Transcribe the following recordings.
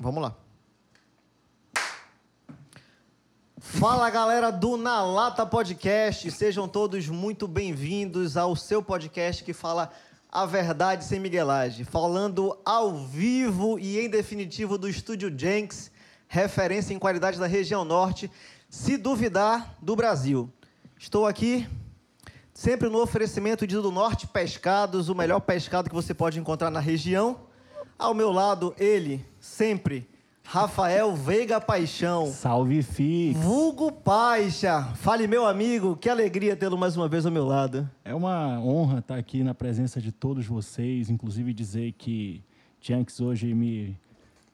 Vamos lá. Fala galera do Na Lata Podcast, sejam todos muito bem-vindos ao seu podcast que fala a verdade sem miguelagem, falando ao vivo e em definitivo do Estúdio Jenks, referência em qualidade da região norte, se duvidar, do Brasil. Estou aqui sempre no oferecimento de do Norte Pescados, o melhor pescado que você pode encontrar na região. Ao meu lado, ele, sempre, Rafael Veiga Paixão. Salve, Fix. Vulgo Paixa. Fale, meu amigo, que alegria tê-lo mais uma vez ao meu lado. É uma honra estar aqui na presença de todos vocês, inclusive dizer que Janks hoje me,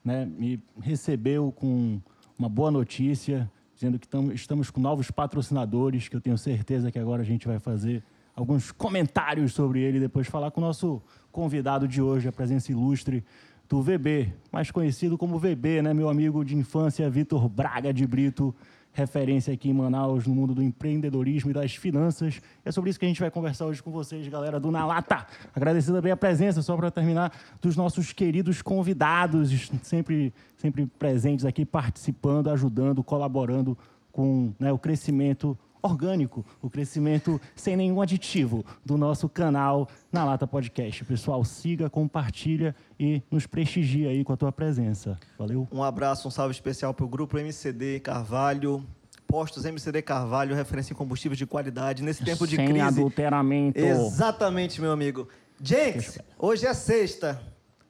né, me recebeu com uma boa notícia, dizendo que tamo, estamos com novos patrocinadores, que eu tenho certeza que agora a gente vai fazer alguns comentários sobre ele e depois falar com o nosso convidado de hoje, a presença ilustre do VB, mais conhecido como VB, né, meu amigo de infância, Vitor Braga de Brito, referência aqui em Manaus no mundo do empreendedorismo e das finanças. É sobre isso que a gente vai conversar hoje com vocês, galera do Na Lata. Agradecer também a presença, só para terminar, dos nossos queridos convidados, sempre, sempre presentes aqui, participando, ajudando, colaborando com né, o crescimento orgânico, o crescimento sem nenhum aditivo do nosso canal Na Lata Podcast. Pessoal, siga, compartilha e nos prestigia aí com a tua presença. Valeu. Um abraço, um salve especial para o Grupo MCD Carvalho. Postos MCD Carvalho, referência em combustíveis de qualidade nesse tempo de sem crise. adulteramento. Exatamente, meu amigo. Jenks, hoje é sexta.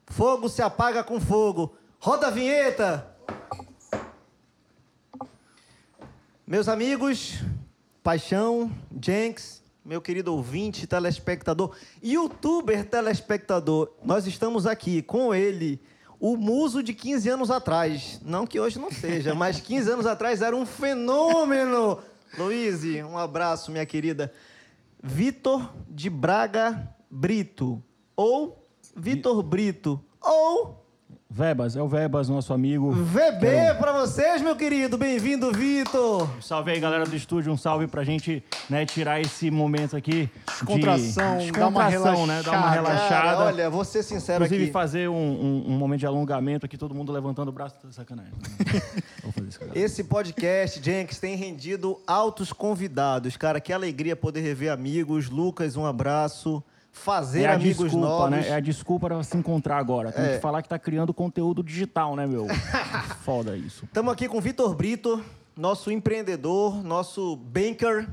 Fogo se apaga com fogo. Roda a vinheta! Meus amigos, Paixão, Jenks, meu querido ouvinte, telespectador, youtuber telespectador, nós estamos aqui com ele, o muso de 15 anos atrás. Não que hoje não seja, mas 15 anos atrás era um fenômeno. Luiz, um abraço, minha querida. Vitor de Braga Brito, ou Vitor Brito, ou Vebas, é o Vebas, nosso amigo. VB pra vocês, meu querido. Bem-vindo, Vitor. Salve aí, galera do estúdio. Um salve pra gente né, tirar esse momento aqui. Descontração, de... dá uma Descontração, né? Dar uma relaxada. Cara, olha, vou ser sincero Inclusive, aqui. fazer um, um- um momento de alongamento aqui, todo mundo levantando o braço. Tá Sacanagem. Vou fazer isso, galera. Esse podcast, Jenks, tem rendido altos convidados. Cara, que alegria poder rever amigos. Lucas, um abraço. Fazer É amigos desculpa, novos. né? É a desculpa pra se encontrar agora. Tem É. que falar que tá criando conteúdo digital, né, meu? Foda isso. Estamos aqui com o Vitor Brito, nosso empreendedor, nosso banker,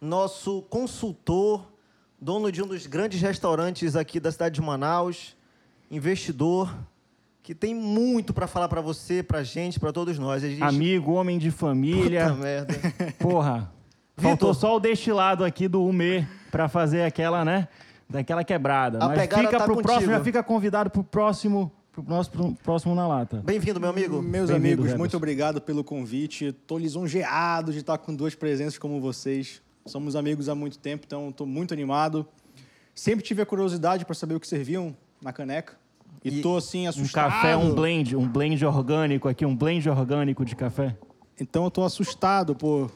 nosso consultor, dono de um dos grandes restaurantes aqui da cidade de Manaus, investidor, que tem muito para falar para você, para gente, para todos nós. Gente... Amigo, homem de família. Puta merda. Porra. Vitor. Faltou só o destilado aqui do Umê pra fazer aquela, né? Daquela quebrada. A Mas pegada fica tá pro contigo. próximo, já fica convidado pro próximo, pro nosso pro próximo na lata. Bem-vindo, meu amigo. Meus amigos, muito obrigado pelo convite. Estou lisonjeado de estar com duas presenças como vocês. Somos amigos há muito tempo, então estou muito animado. Sempre tive a curiosidade para saber o que serviam na caneca. E E estou assim Um assustado. café, um blend, um blend orgânico aqui, um blend orgânico de café. Então eu estou assustado por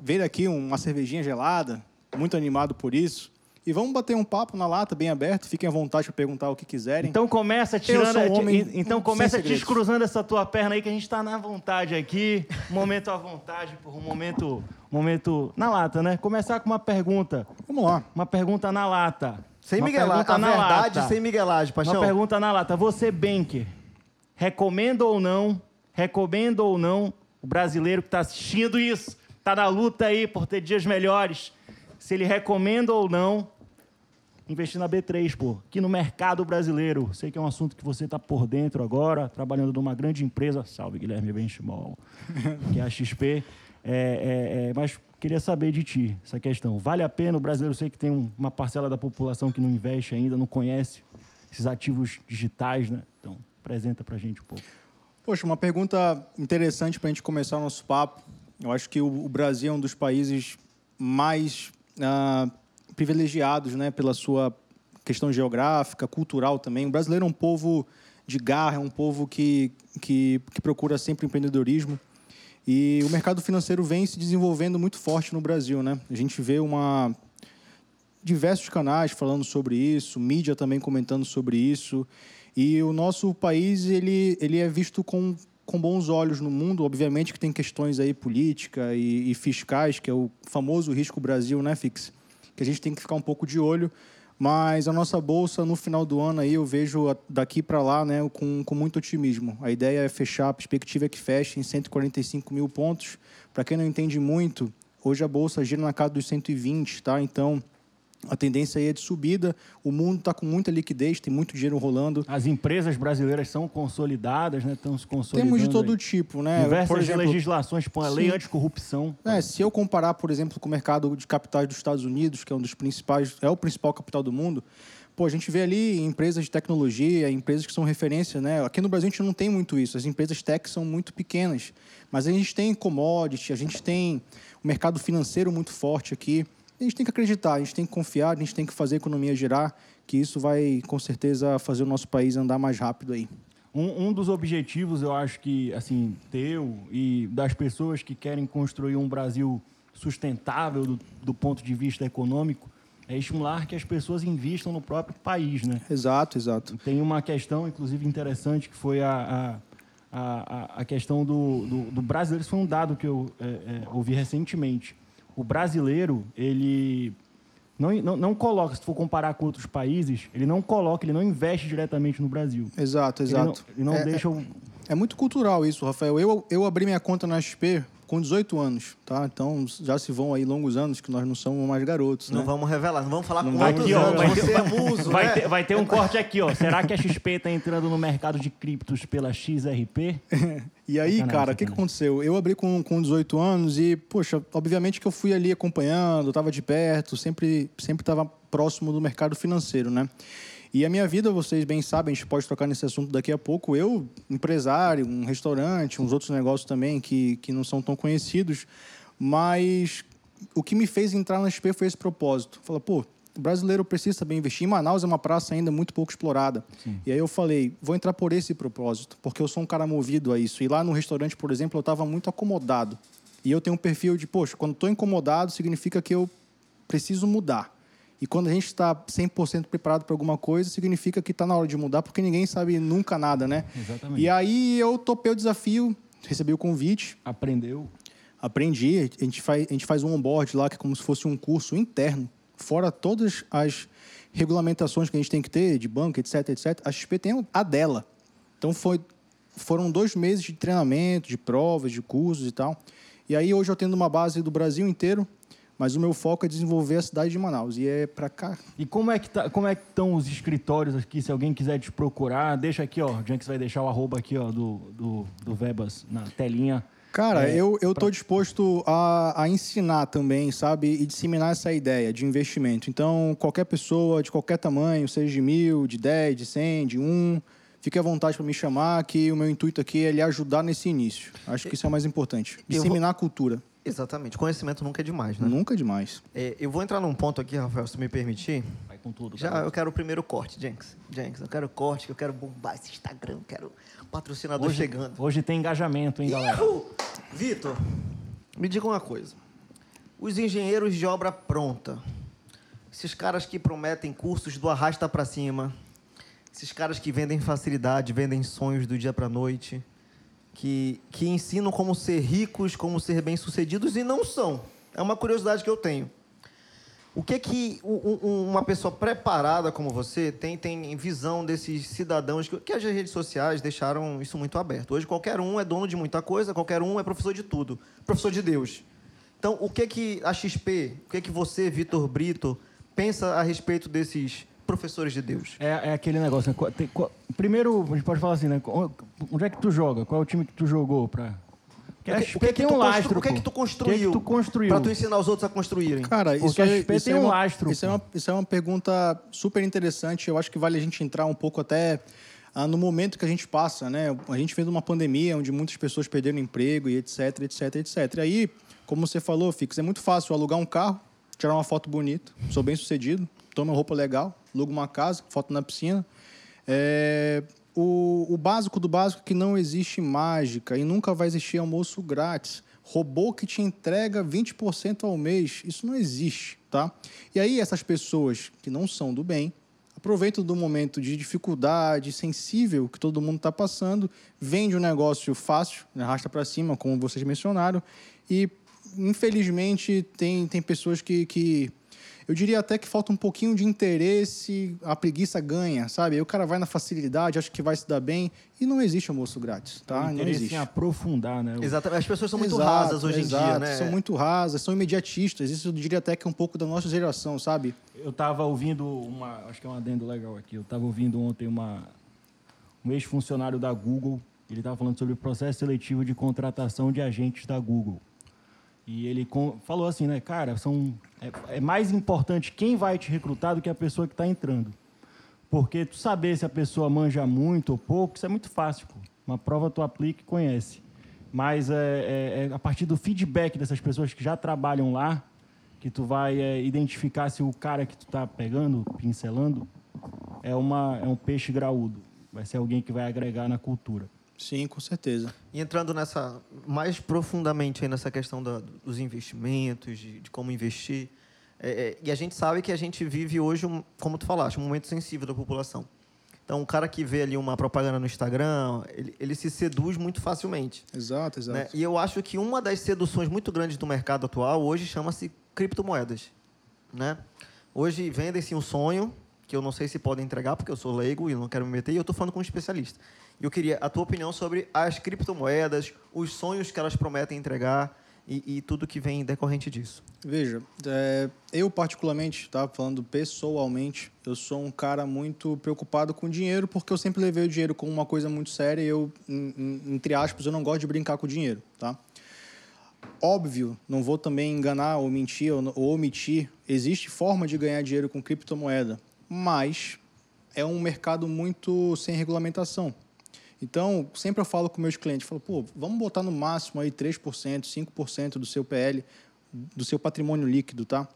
ver aqui uma cervejinha gelada. Muito animado por isso. E vamos bater um papo na lata, bem aberto. Fiquem à vontade para perguntar o que quiserem. Então começa tirando, sou um homem então começa segredos. descruzando essa tua perna aí que a gente tá na vontade aqui, momento à vontade, por um momento, momento na lata, né? Começar com uma pergunta, Vamos lá. uma pergunta na lata. Sem Uma miguelagem. A na verdade lata. sem miguelagem, Uma paixão. pergunta na lata. Você, banker, recomenda ou não, recomenda ou não o brasileiro que está assistindo isso, está na luta aí por ter dias melhores, se ele recomenda ou não investir na B3, pô, aqui no mercado brasileiro. Sei que é um assunto que você está por dentro agora, trabalhando numa grande empresa, salve Guilherme Benchimol, que é a XP, É, é, é, mas queria saber de ti essa questão. Vale a pena? O brasileiro, sei que tem um- uma parcela da população que não investe ainda, não conhece esses ativos digitais, né? Então, apresenta pra gente um pouco. Poxa, uma pergunta interessante para a gente começar o nosso papo. Eu acho que o, Brasil é um dos países mais ah, privilegiados né, pela sua questão geográfica, cultural também. O brasileiro é um povo de garra, é um povo que, que, que procura sempre empreendedorismo. E o mercado financeiro vem se desenvolvendo muito forte no Brasil. Né? A gente vê uma, diversos canais falando sobre isso, mídia também comentando sobre isso. E o nosso país, ele, ele é visto com, com bons olhos no mundo. Obviamente que tem questões aí política e, e fiscais, que é o famoso risco Brasil, né, Fix? Que a gente tem que ficar um pouco de olho. Mas a nossa bolsa, no final do ano, aí eu vejo daqui para lá né, com, com muito otimismo. A ideia é fechar, a perspectiva é que feche em 145 mil pontos. Para quem não entende muito, hoje a bolsa gira na casa dos 120, tá? Então, a tendência aí é de subida. O mundo está com muita liquidez, tem muito dinheiro rolando. As empresas brasileiras são consolidadas, né? Estão se consolidando. Temos de todo aí. tipo, né? Diversas por exemplo, legislações, tipo a lei anticorrupção. É, se eu comparar, por exemplo, com o mercado de capitais dos Estados Unidos, que é um dos principais, é o principal capital do mundo, pô, a gente vê ali empresas de tecnologia, empresas que são referência, né? Aqui no Brasil a gente não tem muito isso. As empresas tech são muito pequenas, mas a gente tem commodity, a gente tem o mercado financeiro muito forte aqui a gente tem que acreditar, a gente tem que confiar, a gente tem que fazer a economia girar, que isso vai, com certeza, fazer o nosso país andar mais rápido aí. Um, um, dos objetivos, eu acho que, assim, teu e das pessoas que querem construir um Brasil sustentável do, do ponto de vista econômico é estimular que as pessoas investam no próprio país, né? Exato, exato. Tem uma questão, inclusive, interessante, que foi a, a, a, a questão do, do, do brasileiro. Isso foi um dado que eu é, é, ouvi recentemente o brasileiro, ele não, não, não, coloca, se for comparar com outros países, ele não coloca, ele não investe diretamente no Brasil. Exato, exato. Ele não, ele não é, deixa. O... É, é muito cultural isso, Rafael. Eu, eu abri minha conta na XP com 18 anos, tá? Então já se vão aí longos anos que nós não somos mais garotos, Não né? vamos revelar, não vamos falar com quantos aqui, anos. Vai ter, é muso, vai, né? ter, vai ter um corte aqui, ó. Será que a XP está entrando no mercado de criptos pela XRP? e aí, cara, o que, que aconteceu? Eu abri com, com 18 anos e, poxa, obviamente que eu fui ali acompanhando, estava de perto, sempre sempre estava próximo do mercado financeiro, né? E a minha vida, vocês bem sabem, a gente pode tocar nesse assunto daqui a pouco. Eu, empresário, um restaurante, uns outros negócios também que, que não são tão conhecidos, mas o que me fez entrar na XP foi esse propósito. Falar, pô, o brasileiro precisa também investir. Em Manaus é uma praça ainda muito pouco explorada. Sim. E aí eu falei, vou entrar por esse propósito, porque eu sou um cara movido a isso. E lá no restaurante, por exemplo, eu estava muito acomodado. E eu tenho um perfil de, poxa, quando estou incomodado, significa que eu preciso mudar. E quando a gente está 100% preparado para alguma coisa, significa que está na hora de mudar, porque ninguém sabe nunca nada, né? Exatamente. E aí eu topei o desafio, recebi o convite. Aprendeu? Aprendi. A gente faz, a gente faz um onboard lá, que é como se fosse um curso interno, fora todas as regulamentações que a gente tem que ter, de banco, etc, etc. A XP tem a dela. Então foi, foram dois meses de treinamento, de provas, de cursos e tal. E aí hoje eu tendo uma base do Brasil inteiro, mas o meu foco é desenvolver a cidade de Manaus e é para cá. E como é que tá, como é que estão os escritórios aqui? Se alguém quiser te procurar, deixa aqui, ó. O vai deixar o arroba aqui, ó, do, do, do Vebas na telinha. Cara, é, eu, eu tô disposto a, a ensinar também, sabe? E disseminar essa ideia de investimento. Então, qualquer pessoa de qualquer tamanho, seja de mil, de dez, de cem, de um, fique à vontade para me chamar, que o meu intuito aqui é lhe ajudar nesse início. Acho que isso é o mais importante. Disseminar vou... a cultura. Exatamente. Conhecimento nunca é demais, né? Nunca é demais. É, eu vou entrar num ponto aqui, Rafael, se me permitir. Vai com tudo. Já eu quero o primeiro corte, Jenks. Jenks, eu quero corte, que eu quero bombar esse Instagram, eu quero patrocinador hoje, chegando. Hoje tem engajamento, hein, galera? Vitor, me diga uma coisa. Os engenheiros de obra pronta, esses caras que prometem cursos do arrasta para cima, esses caras que vendem facilidade, vendem sonhos do dia para noite, que, que ensinam como ser ricos, como ser bem-sucedidos e não são. É uma curiosidade que eu tenho. O que que uma pessoa preparada como você tem, tem visão desses cidadãos que, que as redes sociais deixaram isso muito aberto? Hoje qualquer um é dono de muita coisa, qualquer um é professor de tudo, professor de Deus. Então, o que que a XP, o que que você, Vitor Brito, pensa a respeito desses professores de Deus? É, é aquele negócio. Né? Tem, primeiro, a gente pode falar assim, né? Onde é que tu joga? Qual é o time que tu jogou para o que, o que, que, um lastro, o que, é que tu construiu? O que, é que tu construiu? Para tu ensinar os outros a construírem. Cara, isso, Porque é, isso tem é um lastro. Isso é, uma, isso é uma pergunta super interessante. Eu acho que vale a gente entrar um pouco até ah, no momento que a gente passa, né? A gente vem de uma pandemia onde muitas pessoas perderam emprego e etc, etc, etc. E aí, como você falou, Fix, é muito fácil alugar um carro, tirar uma foto bonita, sou bem sucedido, toma roupa legal, alugo uma casa, foto na piscina. É, o, o básico do básico é que não existe mágica e nunca vai existir almoço grátis. Robô que te entrega 20% ao mês, isso não existe, tá? E aí essas pessoas que não são do bem, aproveita do momento de dificuldade sensível que todo mundo está passando, vende um negócio fácil, arrasta para cima, como vocês mencionaram, e infelizmente tem, tem pessoas que, que eu diria até que falta um pouquinho de interesse, a preguiça ganha, sabe? Aí o cara vai na facilidade, acha que vai se dar bem, e não existe almoço grátis, tá? não existe. em aprofundar, né? Exatamente. As pessoas são muito exato, rasas hoje exato, em dia, né? São muito rasas, são imediatistas. Isso eu diria até que é um pouco da nossa geração, sabe? Eu estava ouvindo uma, acho que é um adendo legal aqui. Eu estava ouvindo ontem uma um ex-funcionário da Google, ele estava falando sobre o processo seletivo de contratação de agentes da Google. E ele falou assim, né, cara, são, é, é, mais importante quem vai te recrutar do que a pessoa que está entrando. Porque tu saber se a pessoa manja muito ou pouco, isso é muito fácil. Pô. Uma prova tu aplica e conhece. Mas é, é, é, a partir do feedback dessas pessoas que já trabalham lá, que tu vai é, identificar se o cara que tu está pegando, pincelando, é, uma, é um peixe graúdo. Vai ser alguém que vai agregar na cultura. Sim, com certeza. E entrando nessa mais profundamente aí nessa questão da, dos investimentos, de, de como investir, é, é, e a gente sabe que a gente vive hoje, um, como tu falaste, um momento sensível da população. Então, o cara que vê ali uma propaganda no Instagram, ele, ele se seduz muito facilmente. Exato, exato. Né? E eu acho que uma das seduções muito grandes do mercado atual hoje chama-se criptomoedas. Né? Hoje vendem-se um sonho, que eu não sei se podem entregar, porque eu sou leigo e não quero me meter, e eu estou falando com um especialista. E eu queria a tua opinião sobre as criptomoedas, os sonhos que elas prometem entregar e, e tudo que vem decorrente disso. Veja, é, eu particularmente, tá falando pessoalmente, eu sou um cara muito preocupado com dinheiro porque eu sempre levei o dinheiro como uma coisa muito séria e eu, entre aspas, eu não gosto de brincar com o dinheiro, tá? Óbvio, não vou também enganar ou mentir ou, ou omitir. Existe forma de ganhar dinheiro com criptomoeda, mas é um mercado muito sem regulamentação. Então, sempre eu falo com meus clientes, falo, pô, vamos botar no máximo aí 3%, 5% do seu PL, do seu patrimônio líquido, tá?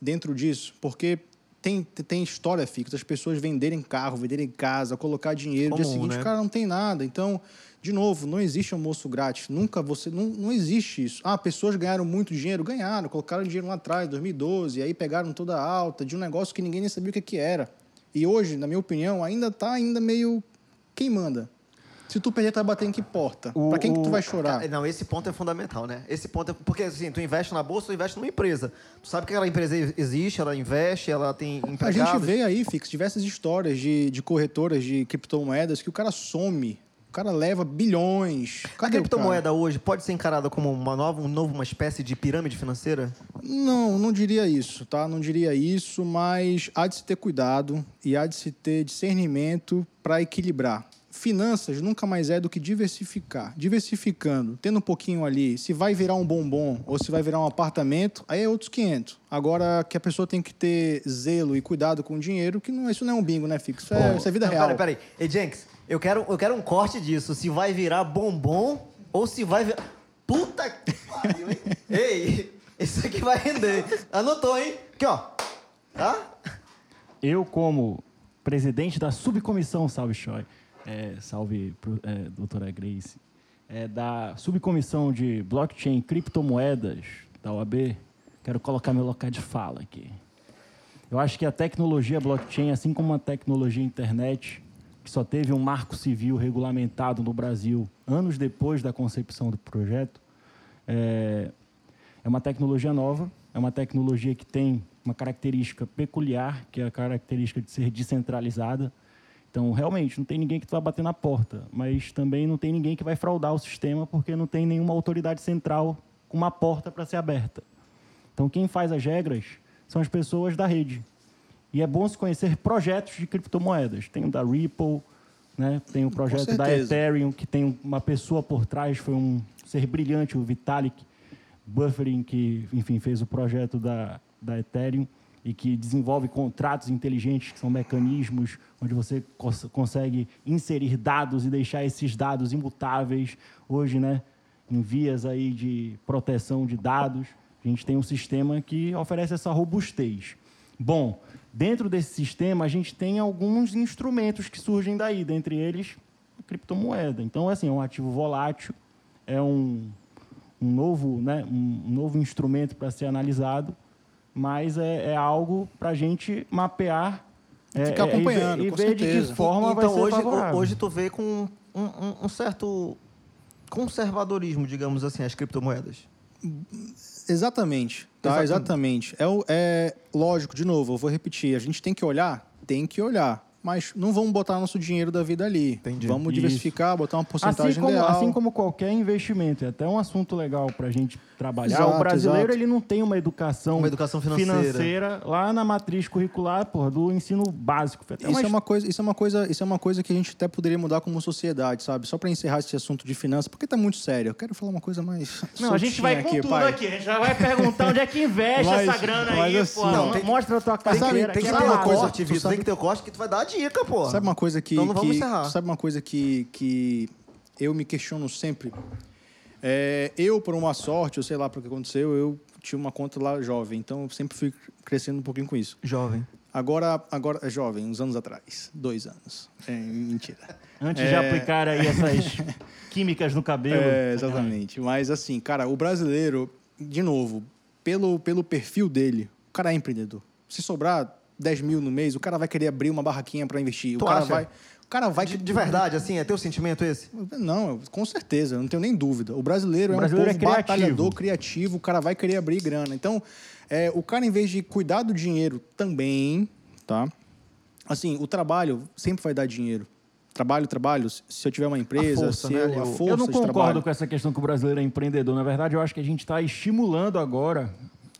Dentro disso, porque tem, tem história fixa, as pessoas venderem carro, venderem casa, colocar dinheiro, no dia seguinte, né? cara, não tem nada. Então, de novo, não existe almoço grátis. Nunca você. Não, não existe isso. Ah, pessoas ganharam muito dinheiro, ganharam, colocaram dinheiro lá atrás, 2012, aí pegaram toda a alta de um negócio que ninguém nem sabia o que, que era. E hoje, na minha opinião, ainda está ainda meio. Quem manda? Se tu perder, tu vai bater em que porta? Para quem que tu vai chorar? Não, esse ponto é fundamental, né? Esse ponto é... Porque, assim, tu investe na bolsa, tu investe numa empresa. Tu sabe que aquela empresa existe, ela investe, ela tem empregados. A gente vê aí, Fix, diversas histórias de, de corretoras de criptomoedas que o cara some. O cara leva bilhões. Cadê a criptomoeda hoje pode ser encarada como uma nova, um novo, uma espécie de pirâmide financeira? Não, não diria isso, tá? Não diria isso, mas há de se ter cuidado e há de se ter discernimento para equilibrar finanças nunca mais é do que diversificar. Diversificando, tendo um pouquinho ali, se vai virar um bombom ou se vai virar um apartamento, aí é outros 500. Agora que a pessoa tem que ter zelo e cuidado com o dinheiro, que não, isso não é um bingo, né, Fix? Isso, é, isso é vida não, real. Peraí, peraí. Ei, Jenks, eu quero, eu quero um corte disso. Se vai virar bombom ou se vai virar... Puta que pariu, hein? Ei, isso aqui vai render. Anotou, hein? Aqui, ó. Tá? Eu, como presidente da subcomissão Salve Choi, é, salve, é, doutora Grace, é, da subcomissão de blockchain e criptomoedas da OAB, quero colocar meu local de fala aqui. Eu acho que a tecnologia blockchain, assim como a tecnologia internet, que só teve um marco civil regulamentado no Brasil anos depois da concepção do projeto, é, é uma tecnologia nova, é uma tecnologia que tem uma característica peculiar, que é a característica de ser descentralizada. Então, realmente, não tem ninguém que vai bater na porta, mas também não tem ninguém que vai fraudar o sistema porque não tem nenhuma autoridade central com uma porta para ser aberta. Então, quem faz as regras são as pessoas da rede. E é bom se conhecer projetos de criptomoedas. Tem o da Ripple, né? tem o projeto da Ethereum, que tem uma pessoa por trás, foi um ser brilhante, o Vitalik Buffering, que, enfim, fez o projeto da, da Ethereum e que desenvolve contratos inteligentes, que são mecanismos onde você cons consegue inserir dados e deixar esses dados imutáveis. Hoje, né, em vias aí de proteção de dados, a gente tem um sistema que oferece essa robustez. Bom, dentro desse sistema, a gente tem alguns instrumentos que surgem daí, dentre eles a criptomoeda. Então, assim, é um ativo volátil, é um, um novo, né, um novo instrumento para ser analisado mas é, é algo para a gente mapear É, Ficar é, e ver- acompanhando, e de que forma então hoje, favorável. hoje tu vê com um, um- um certo conservadorismo, digamos assim, as criptomoedas. Exatamente, tá? Exatamente. Exatamente. É, é lógico, de novo, eu vou repetir. A gente tem que olhar? Tem que olhar. Mas não vamos botar nosso dinheiro da vida ali. Entendi. Vamos Isso. diversificar, botar uma porcentagem Assim como, ideal. assim como qualquer investimento, é até um assunto legal para a gente trabalhar. Exato, o brasileiro exato. ele não tem uma educação, Uma educação financeira. financeira lá na matriz curricular porra, do ensino básico. Isso uma é, uma coisa, isso, é uma coisa, isso é uma coisa que a gente até poderia mudar como sociedade, sabe? Só para encerrar esse assunto de finanças, porque tá muito sério. Eu quero falar uma coisa mais. Não, a gente vai com tudo pai. aqui. A gente já vai perguntar onde é que investe Mas- essa grana aí, assim, pô. não, tem- Mostra a tua Tem, carteira. que, tem que aqui, ter uma o corte, tu Vitor. Tem que ter o corte que tu vai dar a dica, pô. Sabe uma coisa que. Então não vamos que- encerrar. Sabe uma coisa que, que eu me questiono sempre? É, eu, por uma sorte, ou sei lá por que aconteceu, eu tinha uma conta lá jovem, então eu sempre fui crescendo um pouquinho com isso. Jovem. Agora, agora é jovem, uns anos atrás, dois anos. É, mentira. Antes de É. aplicar aí essas químicas no cabelo. É, exatamente. Mas assim, cara, o brasileiro, de novo, pelo, pelo perfil dele, o cara é empreendedor. Se sobrar 10 mil no mês, o cara vai querer abrir uma barraquinha para investir. Tu o cara acha? vai. O cara vai. De, de verdade, assim, é teu sentimento esse? Não, com certeza, não tenho nem dúvida. O brasileiro O é brasileiro um é povo criativo. batalhador, criativo, o cara vai querer abrir grana. Então, é, o cara, em vez de cuidar do dinheiro também, tá? Assim, o trabalho sempre vai dar dinheiro. Trabalho, trabalho. Se eu tiver uma empresa, força, se né, eu, ali, a o- força Eu não concordo com essa questão que o brasileiro é empreendedor. Na verdade, eu acho que a gente está estimulando agora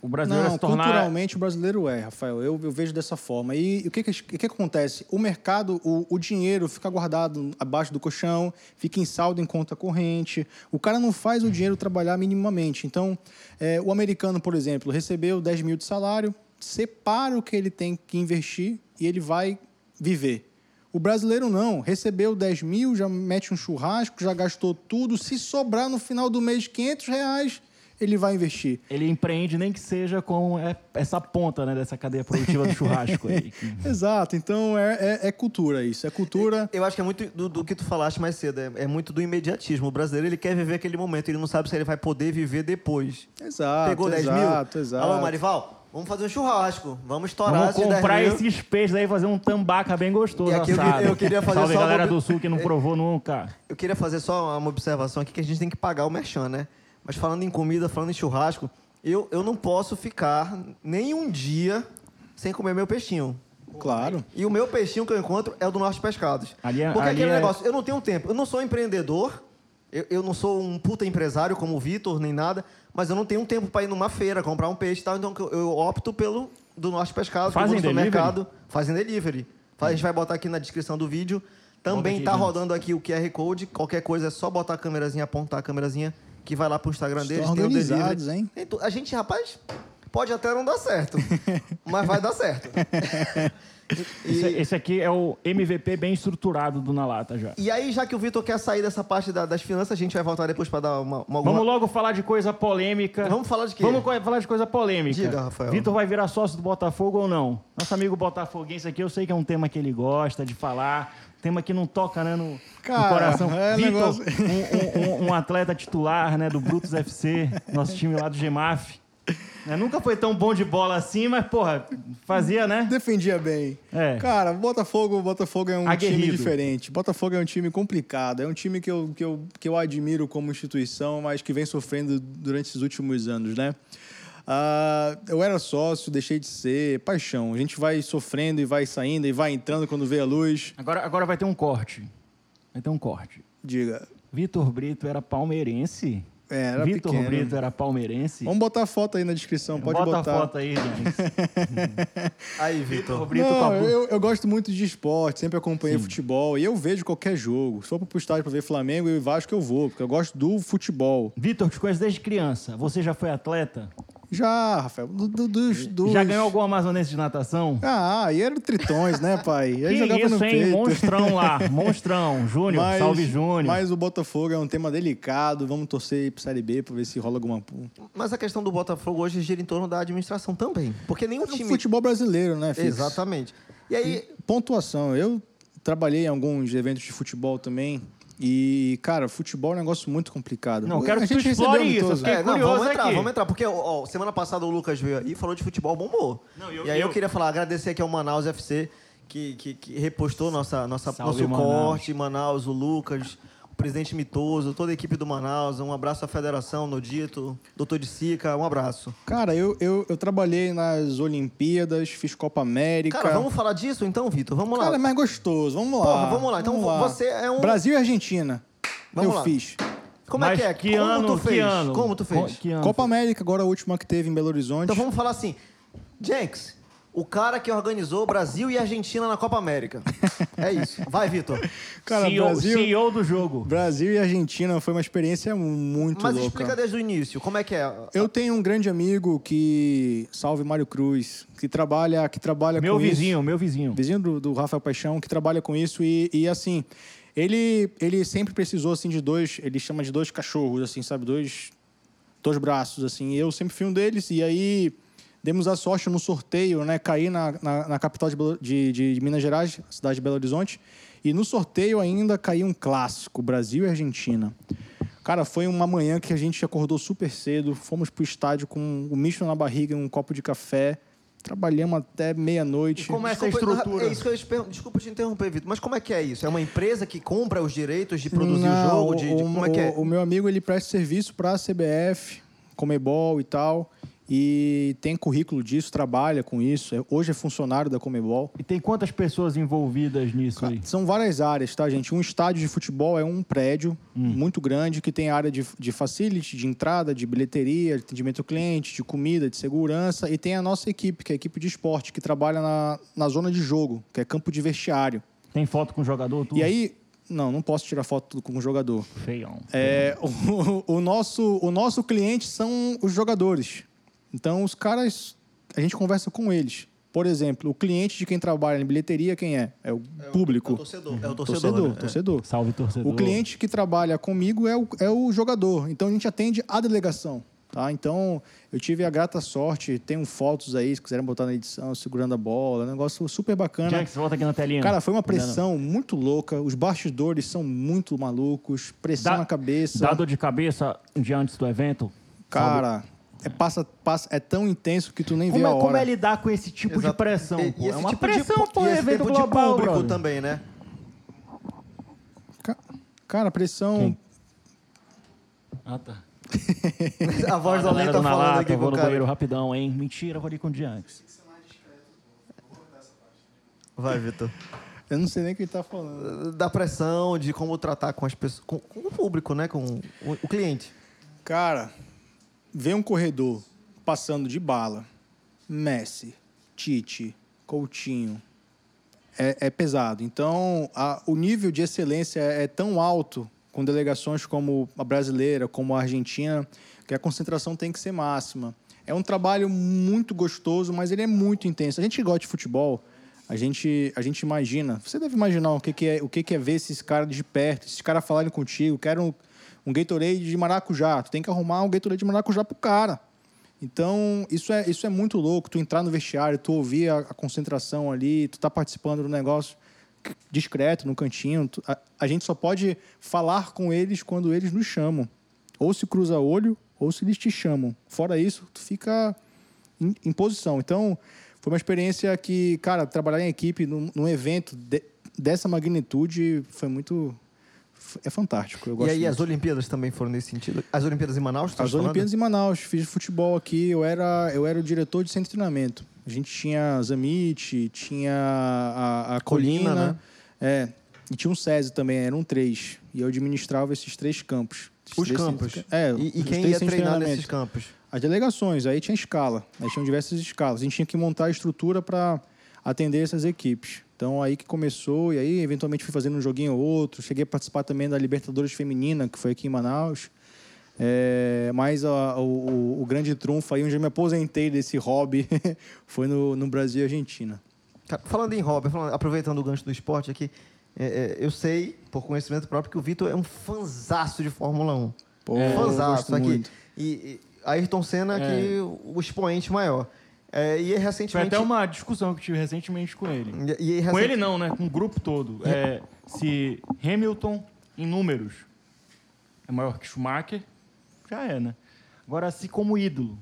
o brasileiro Não, se tornar. culturalmente o brasileiro é, Rafael. Eu, eu vejo dessa forma. E o que, que que acontece? O mercado, o, o dinheiro fica guardado abaixo do colchão, fica em saldo em conta corrente. O cara não faz o dinheiro trabalhar minimamente. Então, é, o americano, por exemplo, recebeu 10 mil de salário, separa o que ele tem que investir e ele vai viver. O brasileiro não, recebeu 10 mil, já mete um churrasco, já gastou tudo. Se sobrar no final do mês 500 reais, ele vai investir. Ele empreende nem que seja com é, essa ponta né, dessa cadeia produtiva do churrasco aí. Exato, então é, é, é cultura isso, é cultura. Eu acho que é muito do, do que tu falaste mais cedo, é, é muito do imediatismo. O brasileiro, ele quer viver aquele momento, ele não sabe se ele vai poder viver depois. Exato, Pegou 10 exato, mil? exato. Alô, Marival, vamos fazer um churrasco. Vamos estourar Vamos esses 10 comprar esses peixes aí e fazer um tambaca bem gostoso. E aqui eu assado. queria- eu queria fazer Salve só galera uma- do sul que não provou nunca. Eu queria fazer só uma observação aqui, que a gente tem que pagar o merchan, né? Mas falando em comida, falando em churrasco, eu, eu não posso ficar nem um dia sem comer meu peixinho. Claro. E o meu peixinho que eu encontro é o do Norte Pescados. Ali é- Porque ali aquele é- negócio, eu não tenho tempo. Eu não sou empreendedor, eu, eu não sou um puta empresário como o Vitor, nem nada, mas eu não tenho tempo para ir numa feira, comprar um peixe e tal, então eu, eu opto pelo do Norte Pescados, que eu vou Fazem no supermercado, fazem delivery. A gente vai botar aqui na descrição do vídeo. Também aqui, tá gente. rodando aqui o QR Code, qualquer coisa é só botar a câmerazinha, apontar a câmerazinha, que vai lá pro Instagram deles, Estão tem o organizados, delivery. hein? Tem tu- A gente, rapaz, pode até não dar certo, mas vai dar certo. E- Esse, esse aqui é o MVP bem estruturado do Na Lata já. E aí, já que o Vitor quer sair dessa parte da- das finanças, a gente vai voltar depois para dar uma, uma Vamos logo falar de coisa polêmica. Vamos falar de quê? Vamos co- falar de coisa polêmica. Diga, Rafael. Vitor vai virar sócio do Botafogo ou não? Nosso amigo botafoguense aqui, eu sei que é um tema que ele gosta de falar, tema que não toca né, no, no Cara, coração. é Vitor, negócio- um, um- um atleta titular né, do Brutus FC, nosso time lá do GEMAF. Né, nunca foi tão bom de bola assim, mas, porra, fazia, né? Defendia bem. É. Cara, Botafogo, Botafogo é um Aguerrido. time diferente. Botafogo é um time complicado. É um time que eu, que, eu, que eu admiro como instituição, mas que vem sofrendo durante esses últimos anos, né? Ah, eu era sócio, deixei de ser, paixão. A gente vai sofrendo e vai saindo e vai entrando quando vê a luz. Agora, agora vai ter um corte. Vai ter um corte. Diga, Vitor Brito era palmeirense? É, era Vitor pequeno. Brito era palmeirense? vamos botar a foto aí na descrição, pode Bota botar. a foto aí, Jens. Aí, Vitor Vitor. Brito Não, eu, eu gosto muito de esporte, sempre acompanhei Sim. futebol e eu vejo qualquer jogo. Se for pro estádio pra ver Flamengo e Vasco, eu vou, porque eu gosto do futebol. Vitor, te conheço desde criança. Você já foi atleta? Já, Rafael, do- do- dos, dos... Já ganhou algum amazonense de natação? Ah, aí era Tritões, né, pai? Aí que jogava isso, no hein? peito. Monstrão lá. Monstrão. Júnior. Mas- Salve, Júnior. Mas o Botafogo é um tema delicado. Vamos torcer aí pro Série B pra ver se rola alguma. Mas a questão do Botafogo hoje gira em torno da administração também. Porque nenhum É um time. futebol brasileiro, né, Fix? Exatamente. E aí, Pontuação. Eu trabalhei em alguns eventos de futebol também. E, cara, futebol é um negócio muito complicado. Não, eu quero A que tu explore isso, Fiquei É, não, curioso vamos entrar, aqui. vamos entrar. Porque ó, semana passada o Lucas veio aí e falou de futebol bombou. Não, eu- e aí eu, eu- queria falar, agradecer aqui ao Manaus FC, que, que, que repostou nossa, nossa, Salve, nosso Manaus. corte, Manaus, o Lucas, presidente Mitoso, toda a equipe do Manaus. Um abraço à federação, Nodito, doutor de Sica, um abraço. Cara, eu, eu, eu trabalhei nas Olimpíadas, fiz Copa América. Cara, vamos falar disso então, Vitor? Vamos lá. Cara, é mais gostoso. Vamos lá. Porra, vamos lá. Então você é um- Brasil e Argentina. Vamos eu lá. fiz. Como é Mas que é? Que Como ano, tu que fez? ano? Como tu fez? Co- Que? Copa América, agora a última que teve em Belo Horizonte. Então vamos falar assim. Jenks, o cara que organizou Brasil e Argentina na Copa América. É isso. Vai, Vitor. Cara, CEO, Brasil, CEO do jogo. Brasil e Argentina foi uma experiência muito Mas louca. explica desde o início. Como é que é? Eu tenho um grande amigo que, salve Mário Cruz, que trabalha, que trabalha Meu com vizinho, isso. meu vizinho. Vizinho do, do Rafael Paixão, que trabalha com isso e, e, assim, ele, ele sempre precisou assim de dois, ele chama de dois cachorros, assim, sabe, dois, dois braços, assim. E eu sempre fui um deles e aí demos a sorte no sorteio, né, cair na, na, na capital de, de, de Minas Gerais, cidade de Belo Horizonte, e no sorteio ainda caiu um clássico, Brasil e Argentina. Cara, foi uma manhã que a gente acordou super cedo, fomos pro estádio com o misto na barriga e um copo de café, trabalhamos até meia-noite. Como é essa Desculpa, estrutura? É isso que eu Desculpa te interromper, Vitor, mas como é que é isso? É uma empresa que compra os direitos de produzir Não, o jogo? De, de- como é que é? O, o meu amigo ele presta serviço para a CBF, Comebol e tal, e tem currículo disso, trabalha com isso. É- Hoje é funcionário da Comebol. E tem quantas pessoas envolvidas nisso aí? São várias áreas, tá, gente? Um estádio de futebol é um prédio Hum. muito grande que tem área de, de facility, de entrada, de bilheteria, de atendimento ao cliente, de comida, de segurança. E tem a nossa equipe, que é a equipe de esporte, que trabalha na, na zona de jogo, que é campo de vestiário. Tem foto com o jogador? Tudo? E aí, não, não posso tirar foto com o jogador. Feião. É, o, o nosso, o nosso cliente são os jogadores. Então, os caras, a gente conversa com eles. Por exemplo, o cliente de quem trabalha em bilheteria, quem é? É o público. É o torcedor. É o torcedor. torcedor, né? É. torcedor. Salve, torcedor. O cliente que trabalha comigo é o, é o jogador. Então, a gente atende a delegação. Tá? Então, eu tive a grata sorte, tenho fotos aí, se quiserem botar na edição, segurando a bola, um negócio super bacana. Jax, volta aqui na telinha. Cara, foi uma pressão muito louca. Os bastidores são muito malucos, pressão Dá- na cabeça. Dá dor de cabeça um dia antes do evento? Cara, é, passa, passa, é tão intenso que tu nem Como vê a é, hora. como é lidar com esse tipo de Exato. pressão? E-? E, é uma tipo pressão, de, pô, e esse evento tempo global, de público brother. também, né? Ca- Cara, pressão. Quem? Ah, tá. A voz da Galera lei tá do falando Lata, aqui com vou o no cara. banheiro rapidão, hein? Mentira, vou ali com o Jax. Vai, Vitor. Eu não sei nem o que ele tá falando. Da pressão, de como tratar com as pessoas, com, com o público, né? Com o, o cliente. Cara, vem um corredor passando de bala. Messi, Tite, Coutinho. É, é pesado. Então, a- o nível de excelência é, é tão alto com delegações como a brasileira, como a argentina, que a concentração tem que ser máxima. É um trabalho muito gostoso, mas ele é muito intenso. A gente que gosta de futebol, a gente, a gente imagina. Você deve imaginar o que, que é, o que, que é ver esses caras de perto, esses caras falarem contigo, quero um, Gatorade de maracujá. Tu tem que arrumar um Gatorade de maracujá pro cara. Então, isso é, isso é muito louco. Tu entrar no vestiário, tu ouvir a, a concentração ali, tu tá participando do negócio discreto, no cantinho. Tu- a, a gente só pode falar com eles quando eles nos chamam. Ou se cruza olho, ou se eles te chamam. Fora isso, tu fica em, em posição. Então, foi uma experiência que, cara, trabalhar em equipe num, num evento de- dessa magnitude foi muito. É fantástico. Eu E aí, muito. as Olimpíadas também foram nesse sentido? As Olimpíadas em Manaus? tá As falando? Olimpíadas em Manaus, fiz futebol aqui, eu era, eu era o diretor de centro de treinamento. A gente tinha Zamit, tinha a, a Colina, Colina, né? é, e tinha um SESI também, eram três. E eu administrava esses três campos. Esses Os três campos. centros- é, e, e quem ia treinar nesses campos? As delegações, aí tinha escala, aí tinham diversas escalas. A gente tinha que montar a estrutura para atender essas equipes. Então aí que começou, e aí eventualmente fui fazendo um joguinho ou outro. Cheguei a participar também da Libertadores Feminina, que foi aqui em Manaus. É, mas a- o, o- o grande trunfo aí, onde eu me aposentei desse hobby, foi no, no Brasil e Argentina. Cara, Falando em hobby, falando- aproveitando o gancho do esporte aqui, é, é, eu sei, por conhecimento próprio, que o Vitor é um fanzaço de Fórmula 1. Pô, É, fanzaço aqui. E, e Ayrton Senna, É. que o expoente maior. É, e Foi recentemente. até uma discussão que eu tive recentemente com ele. E, e Com ele não, né? Com o grupo todo. É, se Hamilton, em números, é maior que Schumacher, já é, né? Agora, se como ídolo,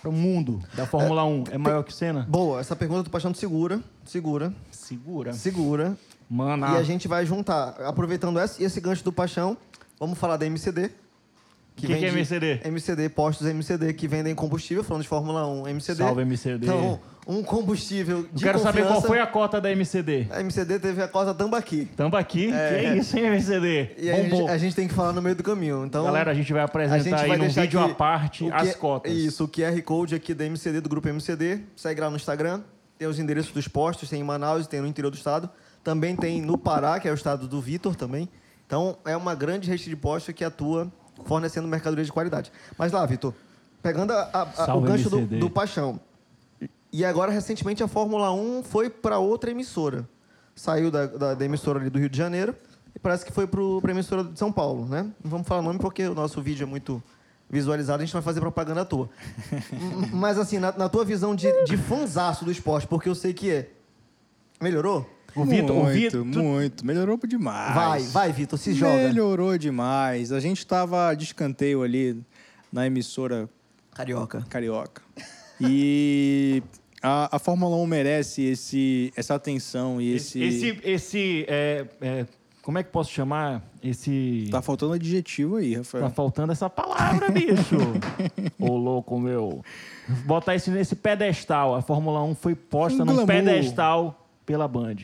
para o mundo da Fórmula 1 é maior que Senna? Boa, essa pergunta do Paixão segura, segura, Segura. segura. Mano, E a gente vai juntar, aproveitando esse, esse gancho do Paixão, vamos falar da MCD. Que que é vende- MCD? MCD, postos MCD que vendem combustível, falando de Fórmula 1, MCD. Salve, MCD. Então, um combustível Eu de quero saber qual foi a cota da MCD. A MCD teve a cota Tambaqui. Tambaqui? É. Que isso, hein, MCD? E a gente, a gente tem que falar no meio do caminho. Então, Galera, a gente vai apresentar gente vai aí num vídeo à parte o as que- cotas. Isso, o QR Code aqui da MCD, do grupo MCD. Segue lá no Instagram. Tem os endereços dos postos, tem em Manaus, tem no interior do estado. Também tem no Pará, que é o estado do Vitor também. Então, é uma grande rede de postos que atua fornecendo mercadoria de qualidade. Mas lá, Vitor, pegando a- a- a- o gancho do, do Paixão. E agora, recentemente, a Fórmula 1 foi para outra emissora. Saiu da, da- da emissora ali do Rio de Janeiro e parece que foi para a emissora de São Paulo, né? Não vamos falar nome porque o nosso vídeo é muito visualizado, a gente vai fazer propaganda à toa. Mas, assim, na, na tua visão de, de fanzaço do esporte, porque eu sei que é. Melhorou? O Vitor, o muito, Vitor, tu- muito. Melhorou demais. Vai, vai, Vitor, se joga. Melhorou demais. A gente tava de escanteio ali na emissora Carioca. carioca. E a, a Fórmula 1 merece esse, essa atenção e esse. esse, esse é, é, como é que posso chamar? Esse... Tá faltando adjetivo aí, Rafael. Tá faltando essa palavra, bicho. Ô, louco, meu. Botar isso nesse pedestal. A Fórmula 1 foi posta Um num pedestal pela Band.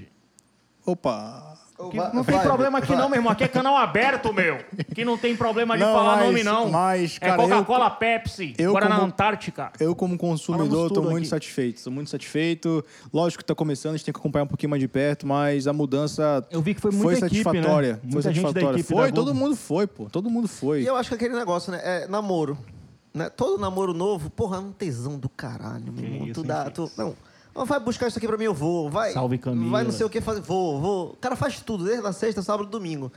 Opa! Que não tem vai, problema aqui vai. não, meu irmão. Aqui é canal aberto, meu. Que não tem problema de Não, falar mas- nome, não. mas, é cara, Coca-Cola, Pepsi, eu Guaraná como- Antártica. Eu, como consumidor, estou muito aqui. satisfeito. Estou muito satisfeito. Lógico que está começando, a gente tem que acompanhar um pouquinho mais de perto, mas a mudança Eu vi que foi muita equipe, satisfatória. né? Foi satisfatória. foi, todo mundo foi, pô. Todo mundo foi. E eu acho que aquele negócio, né? É namoro. Né? Todo namoro novo, porra, é um tesão do caralho, meu irmão. tu dá, tu, não. Vai buscar isso aqui pra mim, eu vou. Vai, Salve, Camila. Vai não sei o que fazer. Vou, vou. O cara faz tudo, desde a sexta, sábado, domingo.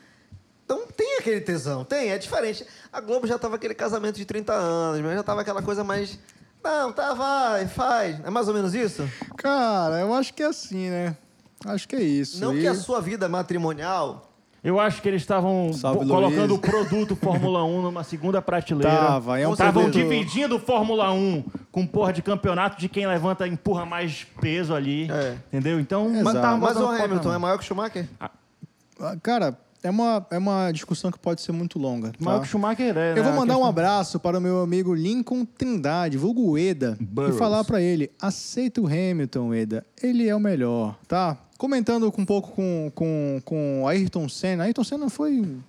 Então tem aquele tesão, tem, é diferente. A Globo já tava aquele casamento de 30 anos, mas já tava aquela coisa mais. Não, tá, vai, faz. É mais ou menos isso? Cara, eu acho que é assim, né? Acho que é isso. Não E- que a sua vida matrimonial. Eu acho que eles estavam Salve, colocando Luiz. o produto Fórmula 1 numa segunda prateleira. Tava, é um Estavam dividindo Fórmula 1 com porra de campeonato de quem levanta empurra mais peso ali. É. Entendeu? Então, Exato. mas Mas botando o Hamilton é maior que o Schumacher? Ah, Cara, é uma, é uma discussão que pode ser muito longa. Maior tá? que o Schumacher é. Eu vou né? mandar um abraço para o meu amigo Lincoln Trindade, vulgo Eda, Burroughs. e falar para ele: aceita o Hamilton, Eda. Ele é o melhor, tá? Comentando um pouco com, com, com Ayrton Senna. Ayrton Senna foi.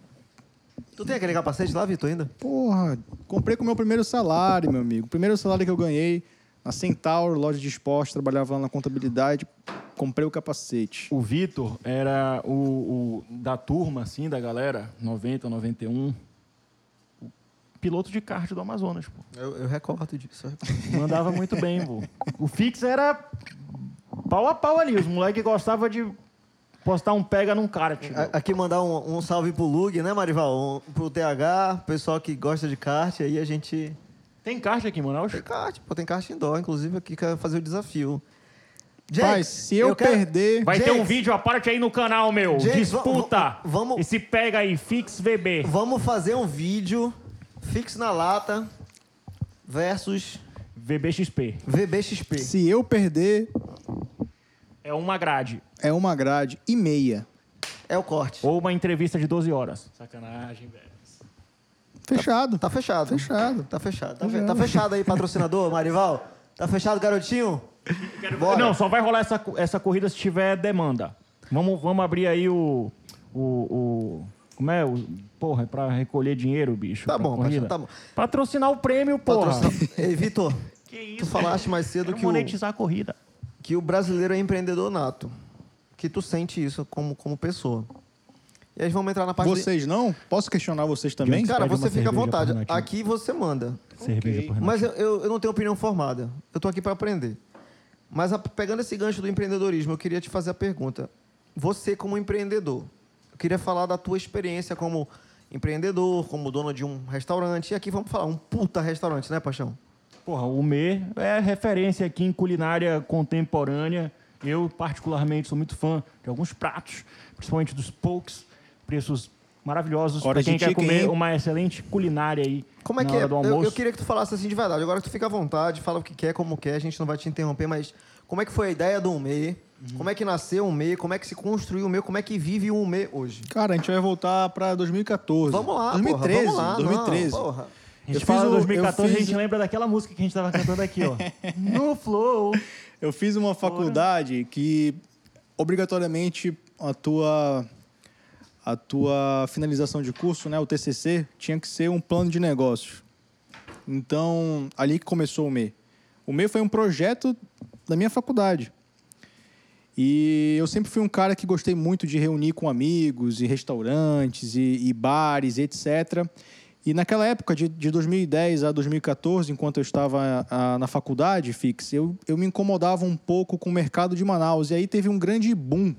Tu tem aquele capacete lá, Vitor, ainda? Porra, comprei com o meu primeiro salário, meu amigo. Primeiro salário que eu ganhei na Centaur, loja de esporte, trabalhava lá na contabilidade. Comprei o capacete. O Vitor era o, o da turma, assim, da galera, 90, 91. o Piloto de kart do Amazonas, pô. Eu, eu recordo disso. eu recordo. Mandava muito bem, pô. O Fix era pau a pau ali. Os moleques gostavam de postar um pega num kart. Aqui mandar um, um salve pro Lug, né, Marival? Um, pro TH, pessoal que gosta de kart, aí a gente. Tem kart aqui em Manaus? Tem kart, pô, tem kart indoor, inclusive aqui quer fazer o desafio. Pai, se eu, quero- perder. Vai ter um vídeo à parte aí no canal, meu. Jenks, Disputa. va- va- vamos- Esse pega aí, Fix VB. Vamos fazer um vídeo fixo na lata versus VBXP. VBXP. Se eu perder, É uma grade. é uma grade e meia. É o corte. Ou uma entrevista de 12 horas. Sacanagem, velho. Fechado. Tá fechado. Fechado. Tá fechado. Tá, fe- tá fechado aí, patrocinador, Marival? Tá fechado, garotinho? Bora. Não, só vai rolar essa, co- essa corrida se tiver demanda. Vamos, vamos abrir aí o. O. o- como é? O, porra, é pra recolher dinheiro, bicho. Tá pra bom, corrida. Tá bom. Patrocinar o prêmio, porra. Patrocina- Ei, Vitor, Que tu isso? falaste mais cedo que o, monetizar a corrida. que o brasileiro é empreendedor nato. Que tu sente isso como, como pessoa. E aí vamos entrar na parte... de- Vocês não? Posso questionar vocês também? Cara, você fica à vontade. Aqui você manda. Cerveja por Mas eu, eu, eu não tenho opinião formada. Eu tô aqui para aprender. Mas a- pegando esse gancho do empreendedorismo, eu queria te fazer a pergunta. Você, como empreendedor, eu queria falar da tua experiência como empreendedor, como dono de um restaurante. E aqui vamos falar, um puta restaurante, né, Paixão? Porra, o Me é referência aqui em culinária contemporânea. Eu, particularmente, sou muito fã de alguns pratos, principalmente dos pokes, preços maravilhosos Hora para quem quer chicken, comer hein? uma excelente culinária aí Como é na que é? Eu, almoço. eu queria que tu falasse assim de verdade. Agora tu fica à vontade, fala o que quer, como quer, a gente não vai te interromper, mas como é que foi a ideia do UME? Uhum. Como é que nasceu o UME? Como é que se construiu o UME? Como é que vive o UME hoje? Cara, a gente vai voltar pra 2014. Vamos lá, 2013. porra, vamos lá. 2013. Não, porra. A gente Eu fala fiz o- 2014, eu a gente fiz- lembra daquela música que a gente tava cantando aqui, ó. no Flow. Eu fiz uma faculdade que obrigatoriamente a tua a tua finalização de curso, né, o TCC, tinha que ser um plano de negócios. Então, ali que começou o MEI. O MEI foi um projeto da minha faculdade. E eu sempre fui um cara que gostei muito de reunir com amigos e restaurantes e, e bares, etc. E naquela época, de, de 2010 a 2014, enquanto eu estava ah, na faculdade, Fix, eu, eu me incomodava um pouco com o mercado de Manaus. E aí teve um grande boom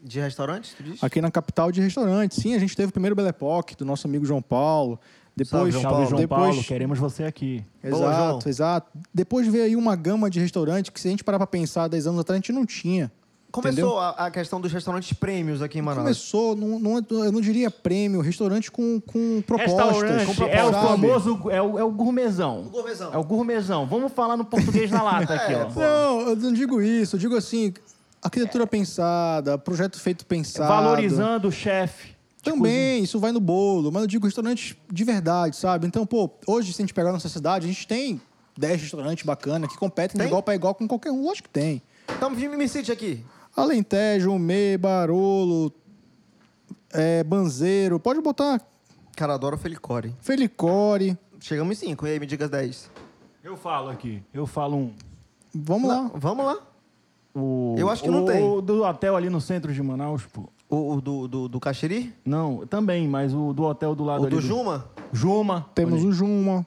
De restaurante, tu diz? aqui na capital de restaurantes. Sim, a gente teve o primeiro Belle Époque, do nosso amigo João Paulo. Depois, João Salve, Paulo. João depois, Paulo, queremos você aqui. Boa, João. Exato, exato. Depois veio aí uma gama de restaurantes que, se a gente parar para pensar 10 anos atrás, a gente não tinha. Começou a, a questão dos restaurantes prêmios aqui em Manaus. Começou, não, não- eu não diria prêmio, restaurante com, com propostas. Restaurante com é o famoso, é o, é o gourmetzão. O gourmetzão. É o gourmetzão. Vamos falar no português na lata aqui, É, ó. Não, eu não digo isso. Eu digo assim, arquitetura pensada, projeto feito pensado. Valorizando o chefe. Também, isso vai no bolo. Mas eu digo restaurantes de verdade, sabe? Então, pô, hoje, se a gente pegar a nossa cidade, a gente tem 10 restaurantes bacanas que competem Tem? de igual para igual com qualquer um. Lógico que tem. Então, me, me cite aqui. Alentejo, Me, Barolo, é, Banzeiro. Pode botar Cara, adoro Felicore. Felicore. Chegamos em cinco. E aí, me diga 10. Eu falo aqui. Eu falo um. Vamos lá. Vamos lá. O, Eu acho que o, não tem. O do hotel ali no centro de Manaus, pô. O, o do, do, do Caxiri? Não, também, mas o do hotel do lado O ali. do Juma? Juma. Temos o Juma,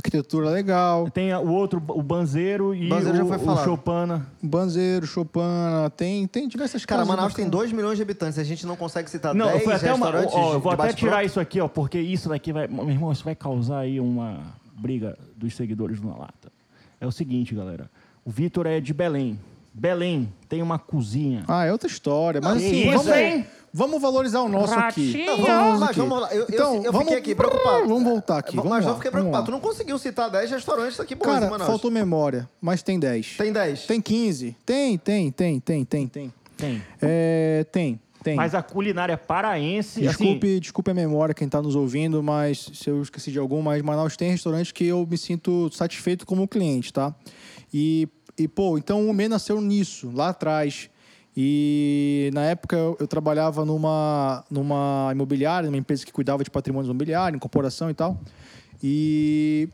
arquitetura legal. Tem o outro, o Banzeiro e Banzeiro já o, foi o falado. Chopana. Banzeiro, Chopana, tem, tem diversas Cara, casas. Manaus tem bacanas. 2 milhões de habitantes. A gente não consegue citar Não, 10 foi até uma. restaurantes Ó, eu vou até tirar isso aqui, ó, porque isso daqui vai. Meu irmão, isso vai causar aí uma briga dos seguidores do Na Lata. É o seguinte, galera. O Vitor é de Belém. Belém tem uma cozinha. Ah, é outra história. Mas assim, isso, vamos, hein? vamos valorizar o nosso aqui. Ratinho. Não, Vamos vamos, mas aqui. vamos lá. Eu, eu- Então, eu, vamos- fiquei aqui preocupado. Vamos voltar aqui. Mas vamos eu lá, fiquei vamos preocupado. Tu não conseguiu citar 10 restaurantes aqui bons em Cara, Manaus. faltou memória, mas tem 10. Tem 10. Tem 15. Tem, tem, tem, tem, tem, tem. Tem. É, tem, tem. Mas a culinária paraense. Desculpe, Assim, desculpe a memória quem está nos ouvindo, mas se eu esqueci de algum, mas Manaus tem restaurante que eu me sinto satisfeito como cliente, tá? E, e pô, então o Me nasceu nisso, lá atrás. E na época eu, eu trabalhava numa, numa imobiliária, numa empresa que cuidava de patrimônio imobiliário, incorporação e tal. E,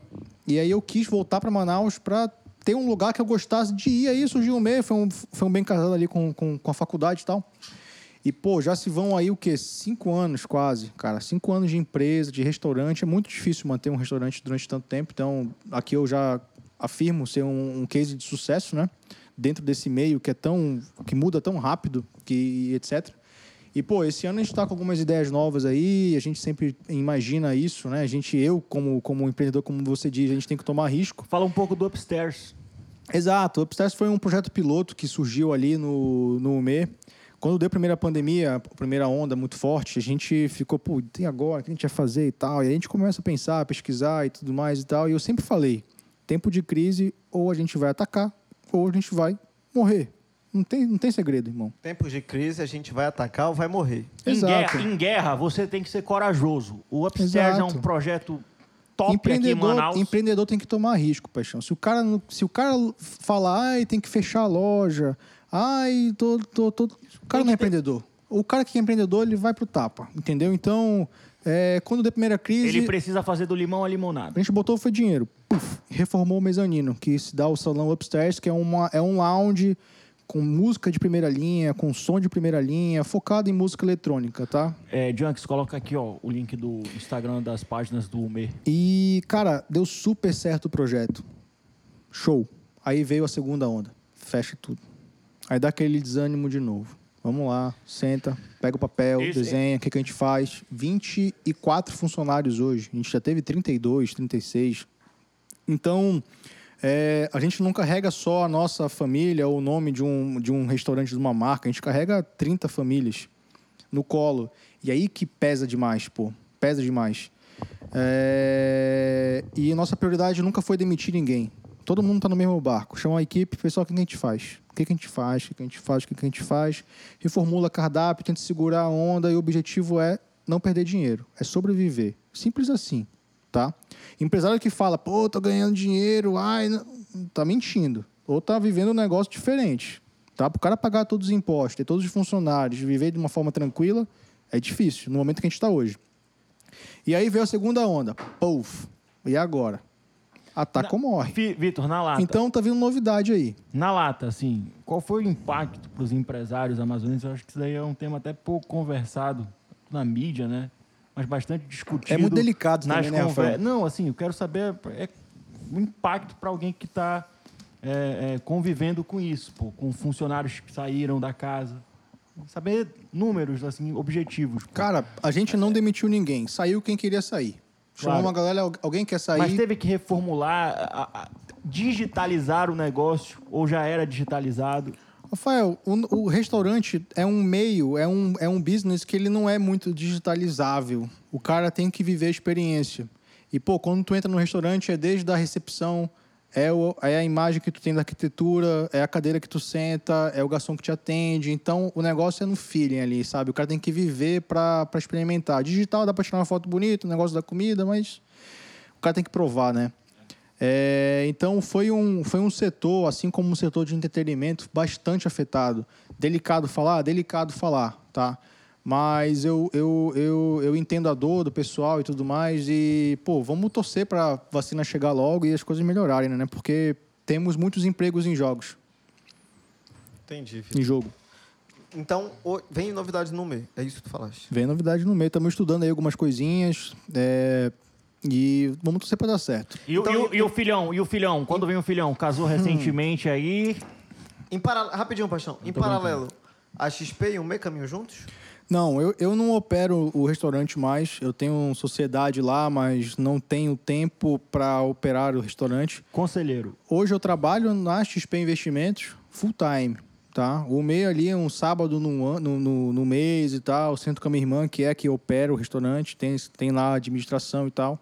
e aí eu quis voltar para Manaus para ter um lugar que eu gostasse de ir. Aí surgiu o Me, foi um, foi um bem casado ali com, com, com a faculdade e tal. E, pô, já se vão aí o quê? Cinco anos quase, cara. Cinco anos de empresa, de restaurante. É muito difícil manter um restaurante durante tanto tempo. Então, aqui eu já afirmo ser um, um case de sucesso, né? Dentro desse meio que é tão... que muda tão rápido, que etc. E, pô, esse ano a gente tá com algumas ideias novas aí. A gente sempre imagina isso, né? A gente, eu, como, como empreendedor, como você diz, a gente tem que tomar risco. fala um pouco do Upstairs. Exato, o Upstairs foi um projeto piloto que surgiu ali no, no UME. Quando deu a primeira pandemia, a primeira onda muito forte, a gente ficou, pô, tem agora, o que a gente vai fazer e tal. E aí a gente começa a pensar, pesquisar e tudo mais e tal. E eu sempre falei, tempo de crise, ou a gente vai atacar, ou a gente vai morrer. Não tem, não tem segredo, irmão. Tempos de crise, a gente vai atacar ou vai morrer. Em Exato. guerra, em guerra, você tem que ser corajoso. O Upstairs é um projeto top aqui em empreendedor, Manaus. empreendedor tem que tomar risco, paixão. Se o cara, não- se o cara falar, ai, tem que fechar a loja, ai, tô, tô, tô... o cara não é empreendedor. O cara que é empreendedor, ele vai pro tapa, entendeu? Então, é, quando deu a primeira crise, Ele precisa fazer do limão a limonada. a gente botou foi dinheiro, puf, reformou o mezanino, que se dá o salão upstairs, que é, uma, é um lounge com música de primeira linha, com som de primeira linha, focado em música eletrônica, tá? É, Junks, coloca aqui ó, o link do Instagram das páginas do UME. E, cara, deu super certo o projeto. Show. Aí veio a segunda onda. Fecha tudo. Aí dá aquele desânimo de novo. Vamos lá, senta, pega o papel, Isso, desenha, o que, que a gente faz? 24 funcionários hoje. A gente já teve 32, 36. Então, é, a gente não carrega só a nossa família ou o nome de um, de um restaurante de uma marca. A gente carrega 30 famílias. no colo. E aí que pesa demais, pô. Pesa demais. É, E nossa prioridade nunca foi demitir ninguém. Todo mundo tá no mesmo barco. Chama a equipe, pessoal, o que a gente faz? O que a gente faz? O que a gente faz? O que a gente faz? Reformula cardápio, tenta segurar a onda e o objetivo é não perder dinheiro. É sobreviver. Simples assim, tá? Empresário que fala, pô, tô ganhando dinheiro, ai, não... tá mentindo. Ou tá vivendo um negócio diferente, tá? Pro cara pagar todos os impostos, ter todos os funcionários, viver de uma forma tranquila, é difícil, no momento que a gente está hoje. E aí veio a segunda onda. Pouf. E agora? Ataca ou morre. Vi- Vitor, na lata. Então tá vindo novidade aí. Na lata, assim, qual foi o impacto para os empresários amazonenses? Eu acho que isso daí é um tema até pouco conversado na mídia, né? Mas bastante discutido. É muito delicado nas também, né, conver- Rafael? Não, assim, eu quero saber é, o impacto para alguém que está convivendo com isso, pô, com funcionários que saíram da casa. Saber números, assim, objetivos. pô. Cara, a gente não demitiu ninguém. Saiu quem queria sair. Chamou Claro. uma galera, al- alguém quer sair. Mas teve que reformular, a- a- digitalizar o negócio, ou já era digitalizado? Rafael, o, o restaurante é um meio, é um, é um business que ele não é muito digitalizável. O cara tem que viver a experiência. E, pô, quando tu entra no restaurante, é desde a recepção, é, o, é a imagem que tu tem da arquitetura, é a cadeira que tu senta, é o garçom que te atende. Então, o negócio é no feeling ali, sabe? O cara tem que viver pra experimentar. Digital dá pra tirar uma foto bonita, o negócio da comida, mas o cara tem que provar, né? É, então foi um, foi um setor, assim como um setor de entretenimento, bastante afetado. Delicado falar? Delicado falar, tá? Mas eu, eu, eu, eu entendo a dor do pessoal e tudo mais. E, pô, vamos torcer para a vacina chegar logo e as coisas melhorarem, né? Porque temos muitos empregos em jogos, Entendi, em jogo. Então, vem novidades no meio. É isso que tu falaste. Vem novidade no meio. Estamos estudando aí algumas coisinhas. é, e vamos torcer para dar certo. E, o- Então, e o, e- o filhão? E o filhão? Quando vem o filhão? Casou recentemente aí. Em para... Rapidinho, Paixão. Em paralelo, a XP e o MEI caminham juntos? Não, eu, eu não opero o restaurante mais. Eu tenho sociedade lá, mas não tenho tempo para operar o restaurante. Conselheiro. Hoje eu trabalho na XP Investimentos full time, tá? O meio ali é um sábado no, an- no, no, no mês e tal. Sento com a minha irmã, que é que opera o restaurante, tem, tem lá a administração e tal.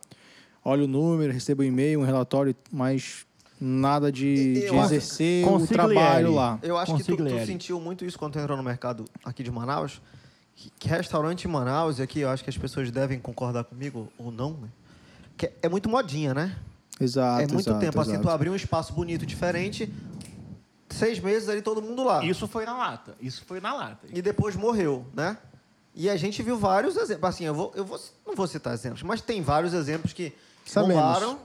Olho o número, recebo um e-mail, um relatório, mas nada de, Eu de exercer o trabalho lá. Eu acho que tu, tu sentiu muito isso quando tu entrou no mercado aqui de Manaus. Que, que restaurante em Manaus, e aqui eu acho que as pessoas devem concordar comigo ou não, né? Que é- muito modinha, né? Exato, é muito exato, tempo. Assim, exato. tu abrir um espaço bonito, diferente, seis meses ali todo mundo lá. Isso foi na lata. Isso foi na lata. E depois morreu, né? E a gente viu vários exemplos. Assim, eu, vou, eu vou, não vou citar exemplos, mas tem vários exemplos que Sabemos.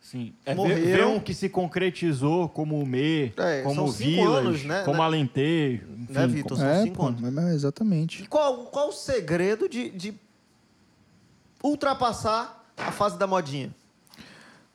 Sim. É ver, Morreram. ver um que se concretizou como o Me, É, como o cinco Village, anos, né? como Né? Alentejo. Enfim, Né, Vitor? São É, cinco pô, anos. exatamente. E qual, qual o segredo de, de ultrapassar a fase da modinha?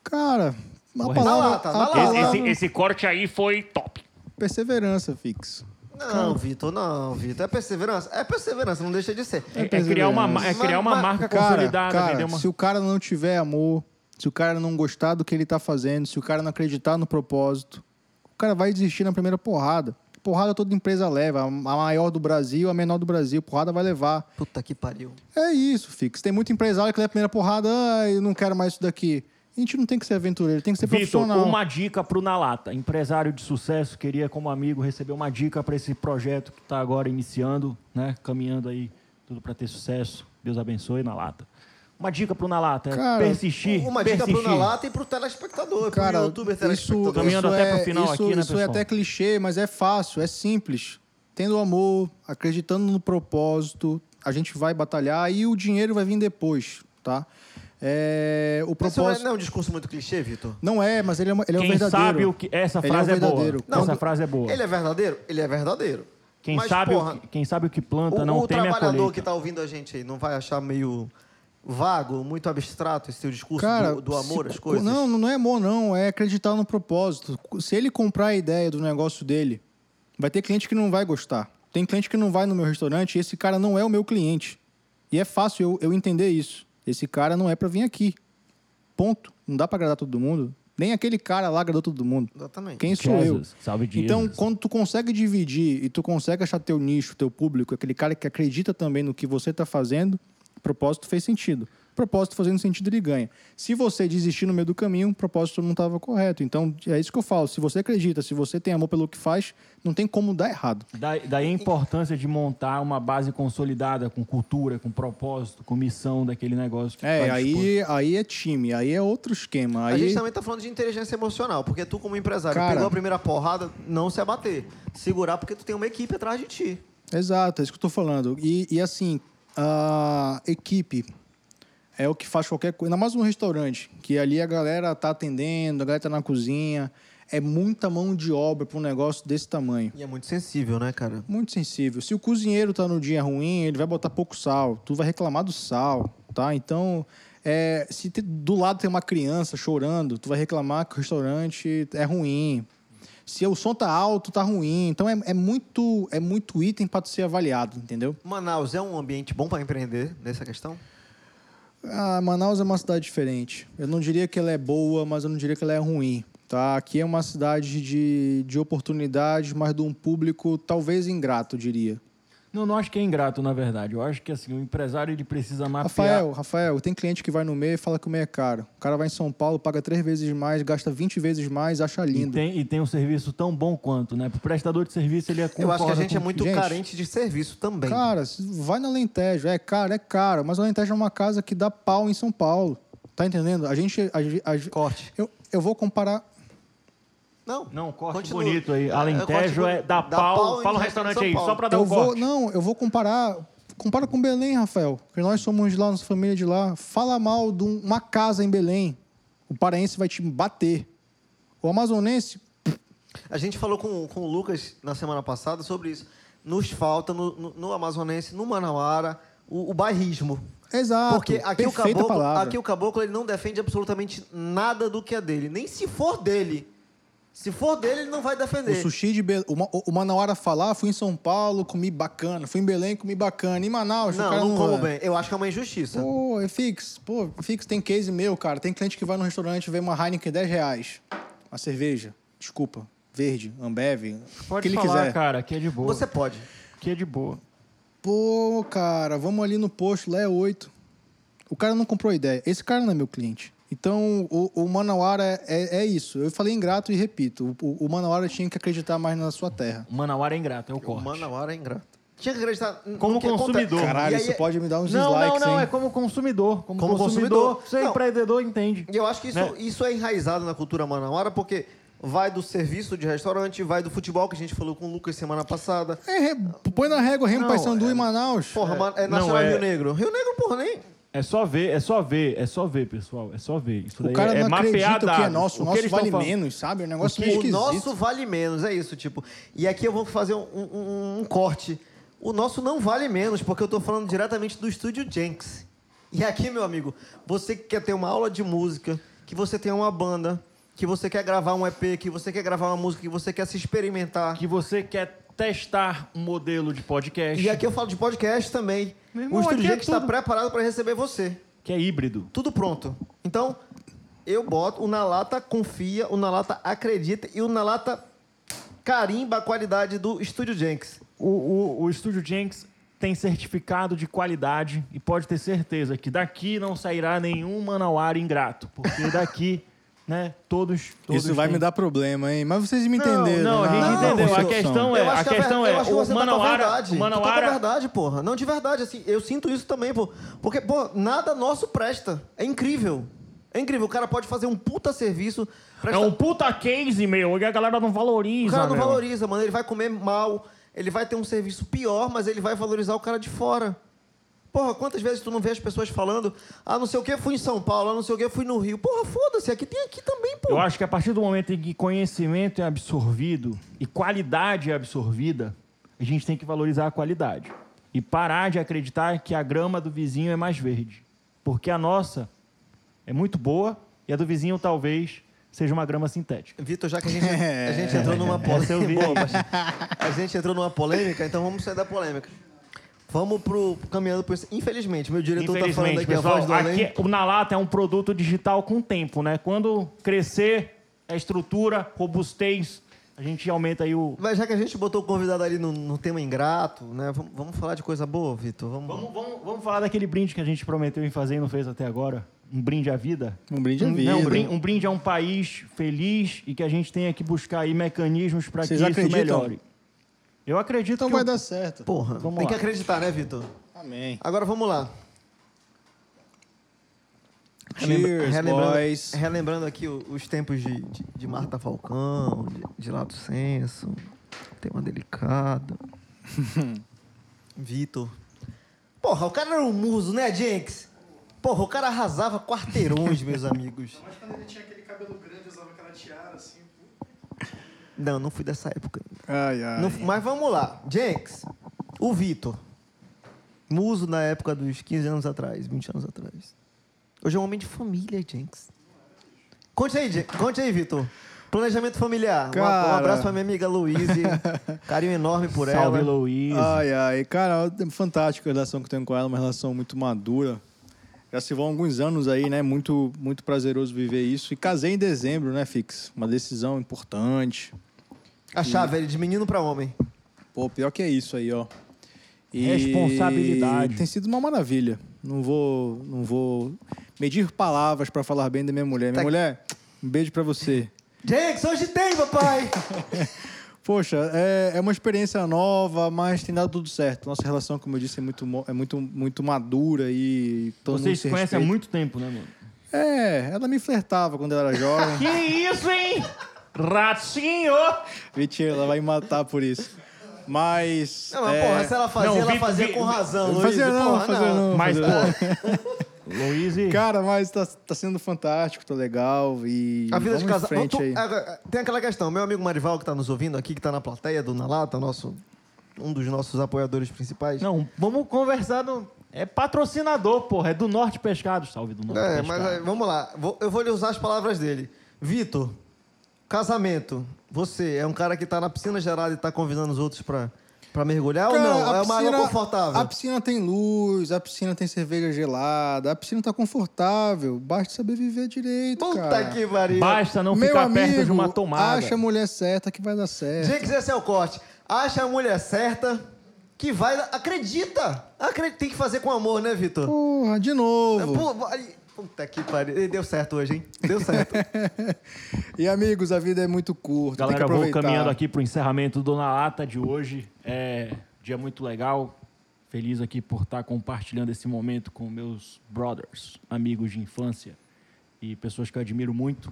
Cara, a Porra, palavra, a lata. palavra- Esse, esse- esse corte aí foi top. perseverança, fixo. Não, Vitor, não, Vitor. É perseverança? É perseverança, não deixa de ser. É, é criar uma, ma- é criar uma mas- marca Cara, consolidada, cara, uma... se o cara não tiver amor, se o cara não gostar do que ele tá fazendo, se o cara não acreditar no propósito, o cara vai desistir na primeira porrada. Porrada toda empresa leva, a maior do Brasil, a menor do Brasil, porrada vai levar. Puta que pariu. É isso, Fix. Tem muito empresário que leva a primeira porrada, ah, eu não quero mais isso daqui. A gente não tem que ser aventureiro, tem que ser Vitor, profissional. uma dica pro Nalata. Empresário de sucesso, queria como amigo receber uma dica para esse projeto que está agora iniciando, né? Caminhando aí tudo para ter sucesso. Deus abençoe Nalata. Uma dica pro Nalata, é Cara, persistir, Uma dica persistir. pro Nalata e pro telespectador, Cara, pro youtuber isso, telespectador. Caminhando isso até é, pro final isso, aqui, né, isso é pessoal? até clichê, mas é fácil, é simples. Tendo amor, acreditando no propósito, a gente vai batalhar e o dinheiro vai vir depois, tá? É, o é, propósito... não é um discurso muito clichê, Vitor? Não é, mas ele é, uma- ele é o Quem verdadeiro. sabe o que... Essa Ele frase é é, o boa. verdadeiro. Não, Essa frase é boa. Ele é verdadeiro? Ele é verdadeiro. Quem, Mas, sabe porra, o que, quem sabe o que planta o, não o teme a trabalhador colheita. que tá ouvindo a gente aí não vai achar meio vago, muito abstrato esse teu discurso Cara, do, do amor se- às coisas? Não, não é amor, não. É acreditar no propósito. Se ele comprar a ideia do negócio dele, vai ter cliente que não vai gostar. Tem cliente que não vai no meu restaurante e esse cara não é o meu cliente. E é fácil eu, eu entender isso. Esse cara não é para vir aqui. Ponto. Não dá para agradar todo mundo. Nem aquele cara lá agradou todo mundo. Exatamente. Quem sou eu? Jesus, salve Jesus. Então, quando tu consegue dividir e tu consegue achar teu nicho, teu público, aquele cara que acredita também no que você tá fazendo, o propósito fez sentido. Propósito fazendo sentido, ele ganha. Se você desistir no meio do caminho, o propósito não estava correto. Então, é isso que eu falo. Se você acredita, se você tem amor pelo que faz, não tem como dar errado. Daí, daí a importância de montar uma base consolidada com cultura, com propósito, com missão daquele negócio. É, tá aí, aí é time, aí é outro esquema. A Aí, gente também tá falando de inteligência emocional, porque tu, como empresário, Cara- pegou a primeira porrada, não se abater. Segurar porque tu tem uma equipe atrás de ti. Exato, é isso que eu tô falando. E, e assim, a equipe é o que faz qualquer coisa. Ainda mais um restaurante, que ali a galera tá atendendo, a galera tá na cozinha. É muita mão de obra para um negócio desse tamanho. E é muito sensível, né, cara? Muito sensível. Se o cozinheiro tá no dia ruim, ele vai botar pouco sal. Tu vai reclamar do sal, tá? Então, é, se te- do lado tem uma criança chorando, tu vai reclamar que o restaurante é ruim. Se o som tá alto, tá ruim. Então, é, é muito, é muito item para ser avaliado, entendeu? Manaus é um ambiente bom para empreender nessa questão? Ah, Manaus é uma cidade diferente. Eu não diria que ela é boa, mas eu não diria que ela é ruim. Tá? Aqui é uma cidade de, de oportunidades, mas de um público talvez ingrato, diria. Não, não acho que é ingrato, na verdade. Eu acho que assim, o empresário ele precisa mapear. Rafael, Rafael, tem cliente que vai no meio e fala que o meio é caro. O cara vai em São Paulo, paga três vezes mais, gasta 20 vezes mais, acha E lindo. tem, e tem um serviço tão bom quanto, né? Pro prestador de serviço, ele é Eu acho que a gente é muito Gente, carente de serviço também. Cara, vai na Alentejo, é caro, é caro, mas a Alentejo é uma casa que dá pau em São Paulo. Tá entendendo? A gente. A, a- Corte. eu, eu vou comparar. Não, Não, corte Continua. bonito aí. É, Alentejo é, bonito. da pau. pau Fala um restaurante aí, só pra dar Eu um vou, corte. não, eu vou comparar. Compara com Belém, Rafael. Porque nós somos de lá, nossa família é de lá. Fala mal de um- uma casa em Belém. O paraense vai te bater. O amazonense, A gente falou com, com o Lucas na semana passada sobre isso. Nos falta, no, no, no Amazonense, no Manauara, o, o bairrismo. exato. Porque aqui o, caboclo, palavra. aqui o caboclo ele não defende absolutamente nada do que é dele. Nem se for dele. Se for dele, ele não vai O defender. sushi de Belém. O, o Manauara falar, fui em São Paulo, comi bacana. Fui em Belém, comi bacana. Em Manaus, o Não, cara não como é. bem. Eu acho que é uma injustiça. Pô, é fix. Pô, fix tem case meu, cara. Tem cliente que vai no restaurante e vê uma Heineken 10 reais. Uma cerveja. Desculpa. Verde, Ambev. o Pode que ele falar, quiser. cara, que é de boa. Você pode. Que é de boa. Pô, cara, vamos ali no posto, lá é 8. O cara não comprou ideia. Esse cara não é meu cliente. Então, o, o Manauara é, é, é isso. Eu falei ingrato e repito. O, o Manauara tinha que acreditar mais na sua terra. O Manauara é ingrato, é o O corte. Manauara é ingrato. Tinha que acreditar no Como consumidor. Caralho, aí- isso pode me dar uns Não, não, dislikes, não, hein? é como consumidor. Como, Como consumidor, consumidor. você Não. empreendedor entende. E eu acho que isso, Né? isso é enraizado na cultura manauara, porque vai do serviço de restaurante, vai do futebol, que a gente falou com o Lucas semana passada. É, re- põe na régua Remo Não, Paysandu é- e Manaus. Porra, É, é, não, Nacional é- Rio Negro. Rio Negro, porra, nem... É só ver, é só ver, é só ver, pessoal. É só ver. Isso O daí cara é, não é mapear acredita o que é nosso. O que nosso vale falando. menos, sabe? É um negócio O meio esquisito. nosso vale menos, é isso, tipo. E aqui eu vou fazer um, um- um corte. O nosso não vale menos, porque eu tô falando diretamente do estúdio Jenks. E aqui, meu amigo, você que quer ter uma aula de música, que você tem uma banda, que você quer gravar um EP, que você quer gravar uma música, que você quer se experimentar. Que você quer testar um modelo de podcast E aqui eu falo de podcast também. Irmão, o estúdio é Jenks está preparado para receber você. que é híbrido. Tudo pronto. Então, eu boto, o Nalata confia, o Nalata acredita e o Nalata carimba a qualidade do Estúdio Jenks. O, o, o Estúdio Jenks tem certificado de qualidade e pode ter certeza que daqui não sairá nenhum manauara ingrato. Porque daqui, né, todos... todos Isso vai têm- me dar problema, hein? Mas vocês me Não, entenderam. não, a né? gente Não, entendeu. A questão é, eu acho a que, a questão é, o você tá com a manauara, verdade. o Tu tá manauara, verdade, porra. Não, de verdade, assim, eu sinto isso também, pô. Porque, pô, nada nosso presta. É incrível. É incrível. O cara pode fazer um puta serviço. é presta- um puta case, meu, e a galera não valoriza, O cara não meu. valoriza, mano. Ele vai comer mal, ele vai ter um serviço pior, mas ele vai valorizar o cara de fora. Porra, quantas vezes tu não vê as pessoas falando, ah, não sei o que, fui em São Paulo, ah, não sei o que, fui no Rio. Porra, foda-se, aqui tem aqui também, pô. Eu acho que a partir do momento em que conhecimento é absorvido e qualidade é absorvida, a gente tem que valorizar a qualidade. E parar de acreditar que a grama do vizinho é mais verde. Porque a nossa é muito boa e a do vizinho talvez seja uma grama sintética. Vitor, já que a gente, a gente entrou numa polêmica. a gente entrou numa polêmica, então vamos sair da polêmica. Vamos pro caminhando por Infelizmente, meu diretor tá falando Infelizmente, aqui a pessoal, voz do além. aqui, o Na Lata é um produto digital com tempo, né? Quando crescer a estrutura, robustez, a gente aumenta aí o... Mas já que a gente botou o convidado ali no, no tema ingrato, né? Vamos, vamos falar de coisa boa, Vitor. Vamos... Vamos, vamos, vamos falar daquele brinde que a gente prometeu em fazer e não fez até agora? Um brinde à vida? Um brinde à vida. Não, um brinde, um brinde a um país feliz e que a gente tenha que buscar aí mecanismos para que isso melhore. Eu acredito Então que vai o- dar certo. Porra, Vamos tem lá. que acreditar, né, Vitor? Amém. Agora vamos lá. Cheers, relembrando, boys. relembrando aqui os tempos de, de, de Marta Falcão, de, de Lato Senso, tema delicado. Vitor. Porra, o cara era um muso, né, Jenks? Porra, o cara arrasava quarteirões, meus amigos. Mas quando ele tinha aquele cabelo grande, usava aquela tiara assim. Não, não fui dessa época. Ai, ai. Não- mas vamos lá. Jenks, o Vitor. Muso na época dos 15 anos atrás, 20 anos atrás. Hoje é um homem de família, Jenks. Conte aí, conte aí, Vitor. Planejamento familiar. Um- Um, Cara. abraço pra minha amiga Luíse. Carinho enorme por Salve, ela. Luiz. Ai, ai. Cara, é fantástica a relação que eu tenho com ela, uma relação muito madura. Já se vão alguns anos aí, né? Muito, muito prazeroso viver isso. E casei em dezembro, né, Fix? Uma decisão importante. A chave, ele de menino pra homem. Pô, pior que é isso aí, ó. Responsabilidade. Tem sido uma maravilha. Não vou, não vou medir palavras pra falar bem da minha mulher. Minha Tá- mulher, um beijo pra você. Jenks, hoje tem, papai! Poxa, é, é uma experiência nova, mas tem dado tudo certo. Nossa relação, como eu disse, é muito, mo- é muito, muito madura e todo mundo Vocês se se conhecem há respeita. muito tempo, né, mano? É, ela me flertava quando eu era jovem. Que isso, hein? Ratinho! Mentira, ela vai me matar por isso. Mas. Não, mas é, porra, se ela fazia, Não, ela Vitor- fazia Vi- com razão, Não Luíse. fazia não, Porra, fazia não. Mas, não. pô... Luiz e... Cara, mas tá, tá sendo fantástico, tá legal e. A vida vamos de casal. frente Tu- aí. Tem aquela questão, meu amigo Marival que tá nos ouvindo aqui, que tá na plateia do Na Lata, nosso, um dos nossos apoiadores principais. Não, vamos conversar no... É patrocinador, porra. É do Norte Pescados. Salve do Norte É, Pescados. mas aí, vamos lá. Eu vou lhe usar as palavras dele. Vitor, casamento. Você é um cara que tá na piscina gelada e tá convidando os outros pra, pra mergulhar Cara, ou não? a É uma água piscina- confortável. A piscina tem luz, a piscina tem cerveja gelada, a piscina tá confortável. Basta saber viver direito, Puta cara. que pariu. Basta não Meu ficar amigo, perto de uma tomada. acha a mulher certa que vai dar certo. Jenks, esse é o corte. Acha a mulher certa que vai... Acredita! Acredita. Tem que fazer com amor, né, Vitor? Porra, de novo. Pô, vai- Puta que pariu. Deu certo hoje, hein? Deu certo. E amigos, a vida é muito curta. tem Galera, que vou caminhando aqui pro encerramento do Na Lata de hoje. É dia muito legal. Feliz aqui por estar compartilhando esse momento com meus brothers, amigos de infância e pessoas que eu admiro muito.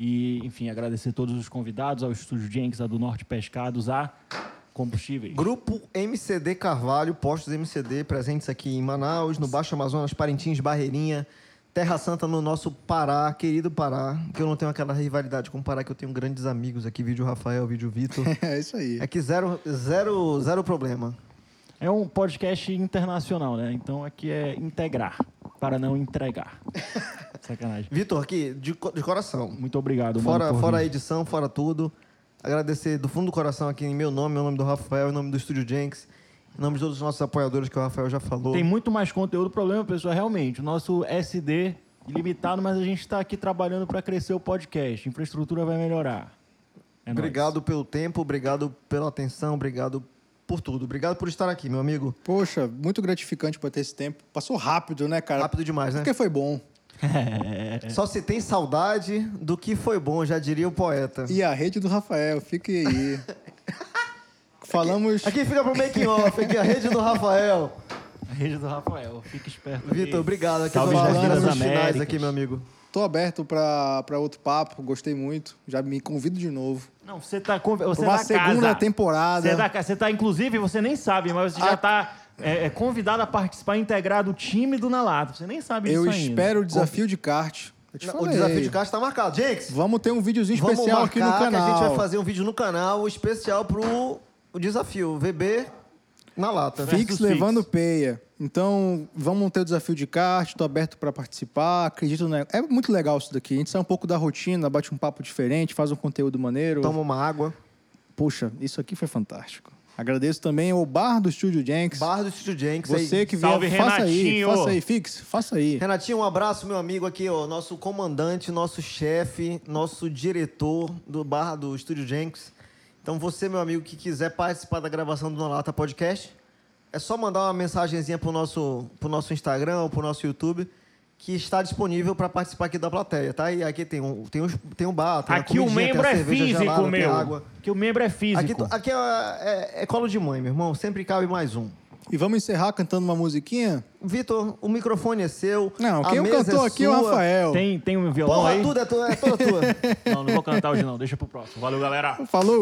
E, enfim, agradecer a todos os convidados, ao Estúdio Jenks, a do Norte Pescados, a Combustíveis. Grupo MCD Carvalho, postos MCD presentes aqui em Manaus, no Baixo Amazonas, Parintins, Barreirinha, Terra Santa no nosso Pará, querido Pará, que eu não tenho aquela rivalidade com o Pará, que eu tenho grandes amigos aqui, vídeo Rafael, vídeo Vitor. É isso aí. É que zero, zero, zero problema. É um podcast internacional, né? Então aqui é integrar, para não entregar. Sacanagem. Vitor, aqui, de, co- de coração. Muito obrigado, mano, Fora, por fora a vir. edição, fora tudo. Agradecer do fundo do coração aqui em meu nome, meu nome do Rafael, em nome do Estúdio Jenks, em nome de todos os nossos apoiadores que o Rafael já falou. Tem muito mais conteúdo. O problema, pessoal, é realmente o nosso SD ilimitado, mas a gente está aqui trabalhando para crescer o podcast. A infraestrutura vai melhorar. É nóis. Obrigado pelo tempo, obrigado pela atenção, obrigado por tudo. Obrigado por estar aqui, meu amigo. Poxa, muito gratificante por ter esse tempo. Passou rápido, né, cara? Rápido demais, né? Porque foi bom. Só se tem saudade do que foi bom, já diria o poeta. E a rede do Rafael, fique aí. Falamos. Aqui fica pro making off, aqui a rede do Rafael. A rede do Rafael. Fica esperto. Vitor, obrigado. Aqui Salve as finais Américas. aqui, meu amigo. Tô aberto pra, pra outro papo, gostei muito. Já me convido de novo. Não, você tá conv- você Pra uma da segunda casa. temporada. Você, é da ca- você tá, inclusive, você nem sabe, mas você já A- tá é, é, convidado a participar, integrar do time do Nalato. Você nem sabe Eu disso ainda. espero o desafio de kart. Eu O desafio de caixa tá marcado. Jenks, Vamos ter um videozinho especial aqui no canal. que a gente vai fazer um vídeo no canal especial pro o desafio. VB na lata. Fix levando Fix. peia. Então, vamos ter o desafio de kart, tô aberto para participar, acredito no... É muito legal isso daqui. A gente sai um pouco da rotina, bate um papo diferente, faz um conteúdo maneiro. Toma uma água. Poxa, isso aqui foi fantástico. Agradeço também ao Bar do Estúdio Jenks. Bar do Estúdio Jenks aí. Você que vier, Salve, faça aí, Renatinho. faça aí, Fix, faça aí. Renatinho, um abraço, meu amigo aqui, ó, nosso comandante, nosso chefe, nosso diretor do bar do Estúdio Jenks. Então, você, meu amigo, que quiser participar da gravação do Na Lata Podcast, é só mandar uma mensagenzinha pro nosso, pro nosso Instagram ou pro nosso YouTube, que está disponível para participar aqui da plateia, tá? E aqui tem um, tem um, tem um bar, tem Aqui o membro é físico, gelada, meu. Aqui o membro é físico. Aqui, aqui é, é- é colo de mãe, meu irmão. Sempre cabe mais um. E vamos encerrar cantando uma musiquinha? Vitor, o microfone é seu. Não, quem cantou é aqui é o Rafael. Tem, tem um violão Porra, aí? tudo é, tua, é toda tua. não, não vou cantar hoje não, deixa pro próximo. Valeu, galera. Falou.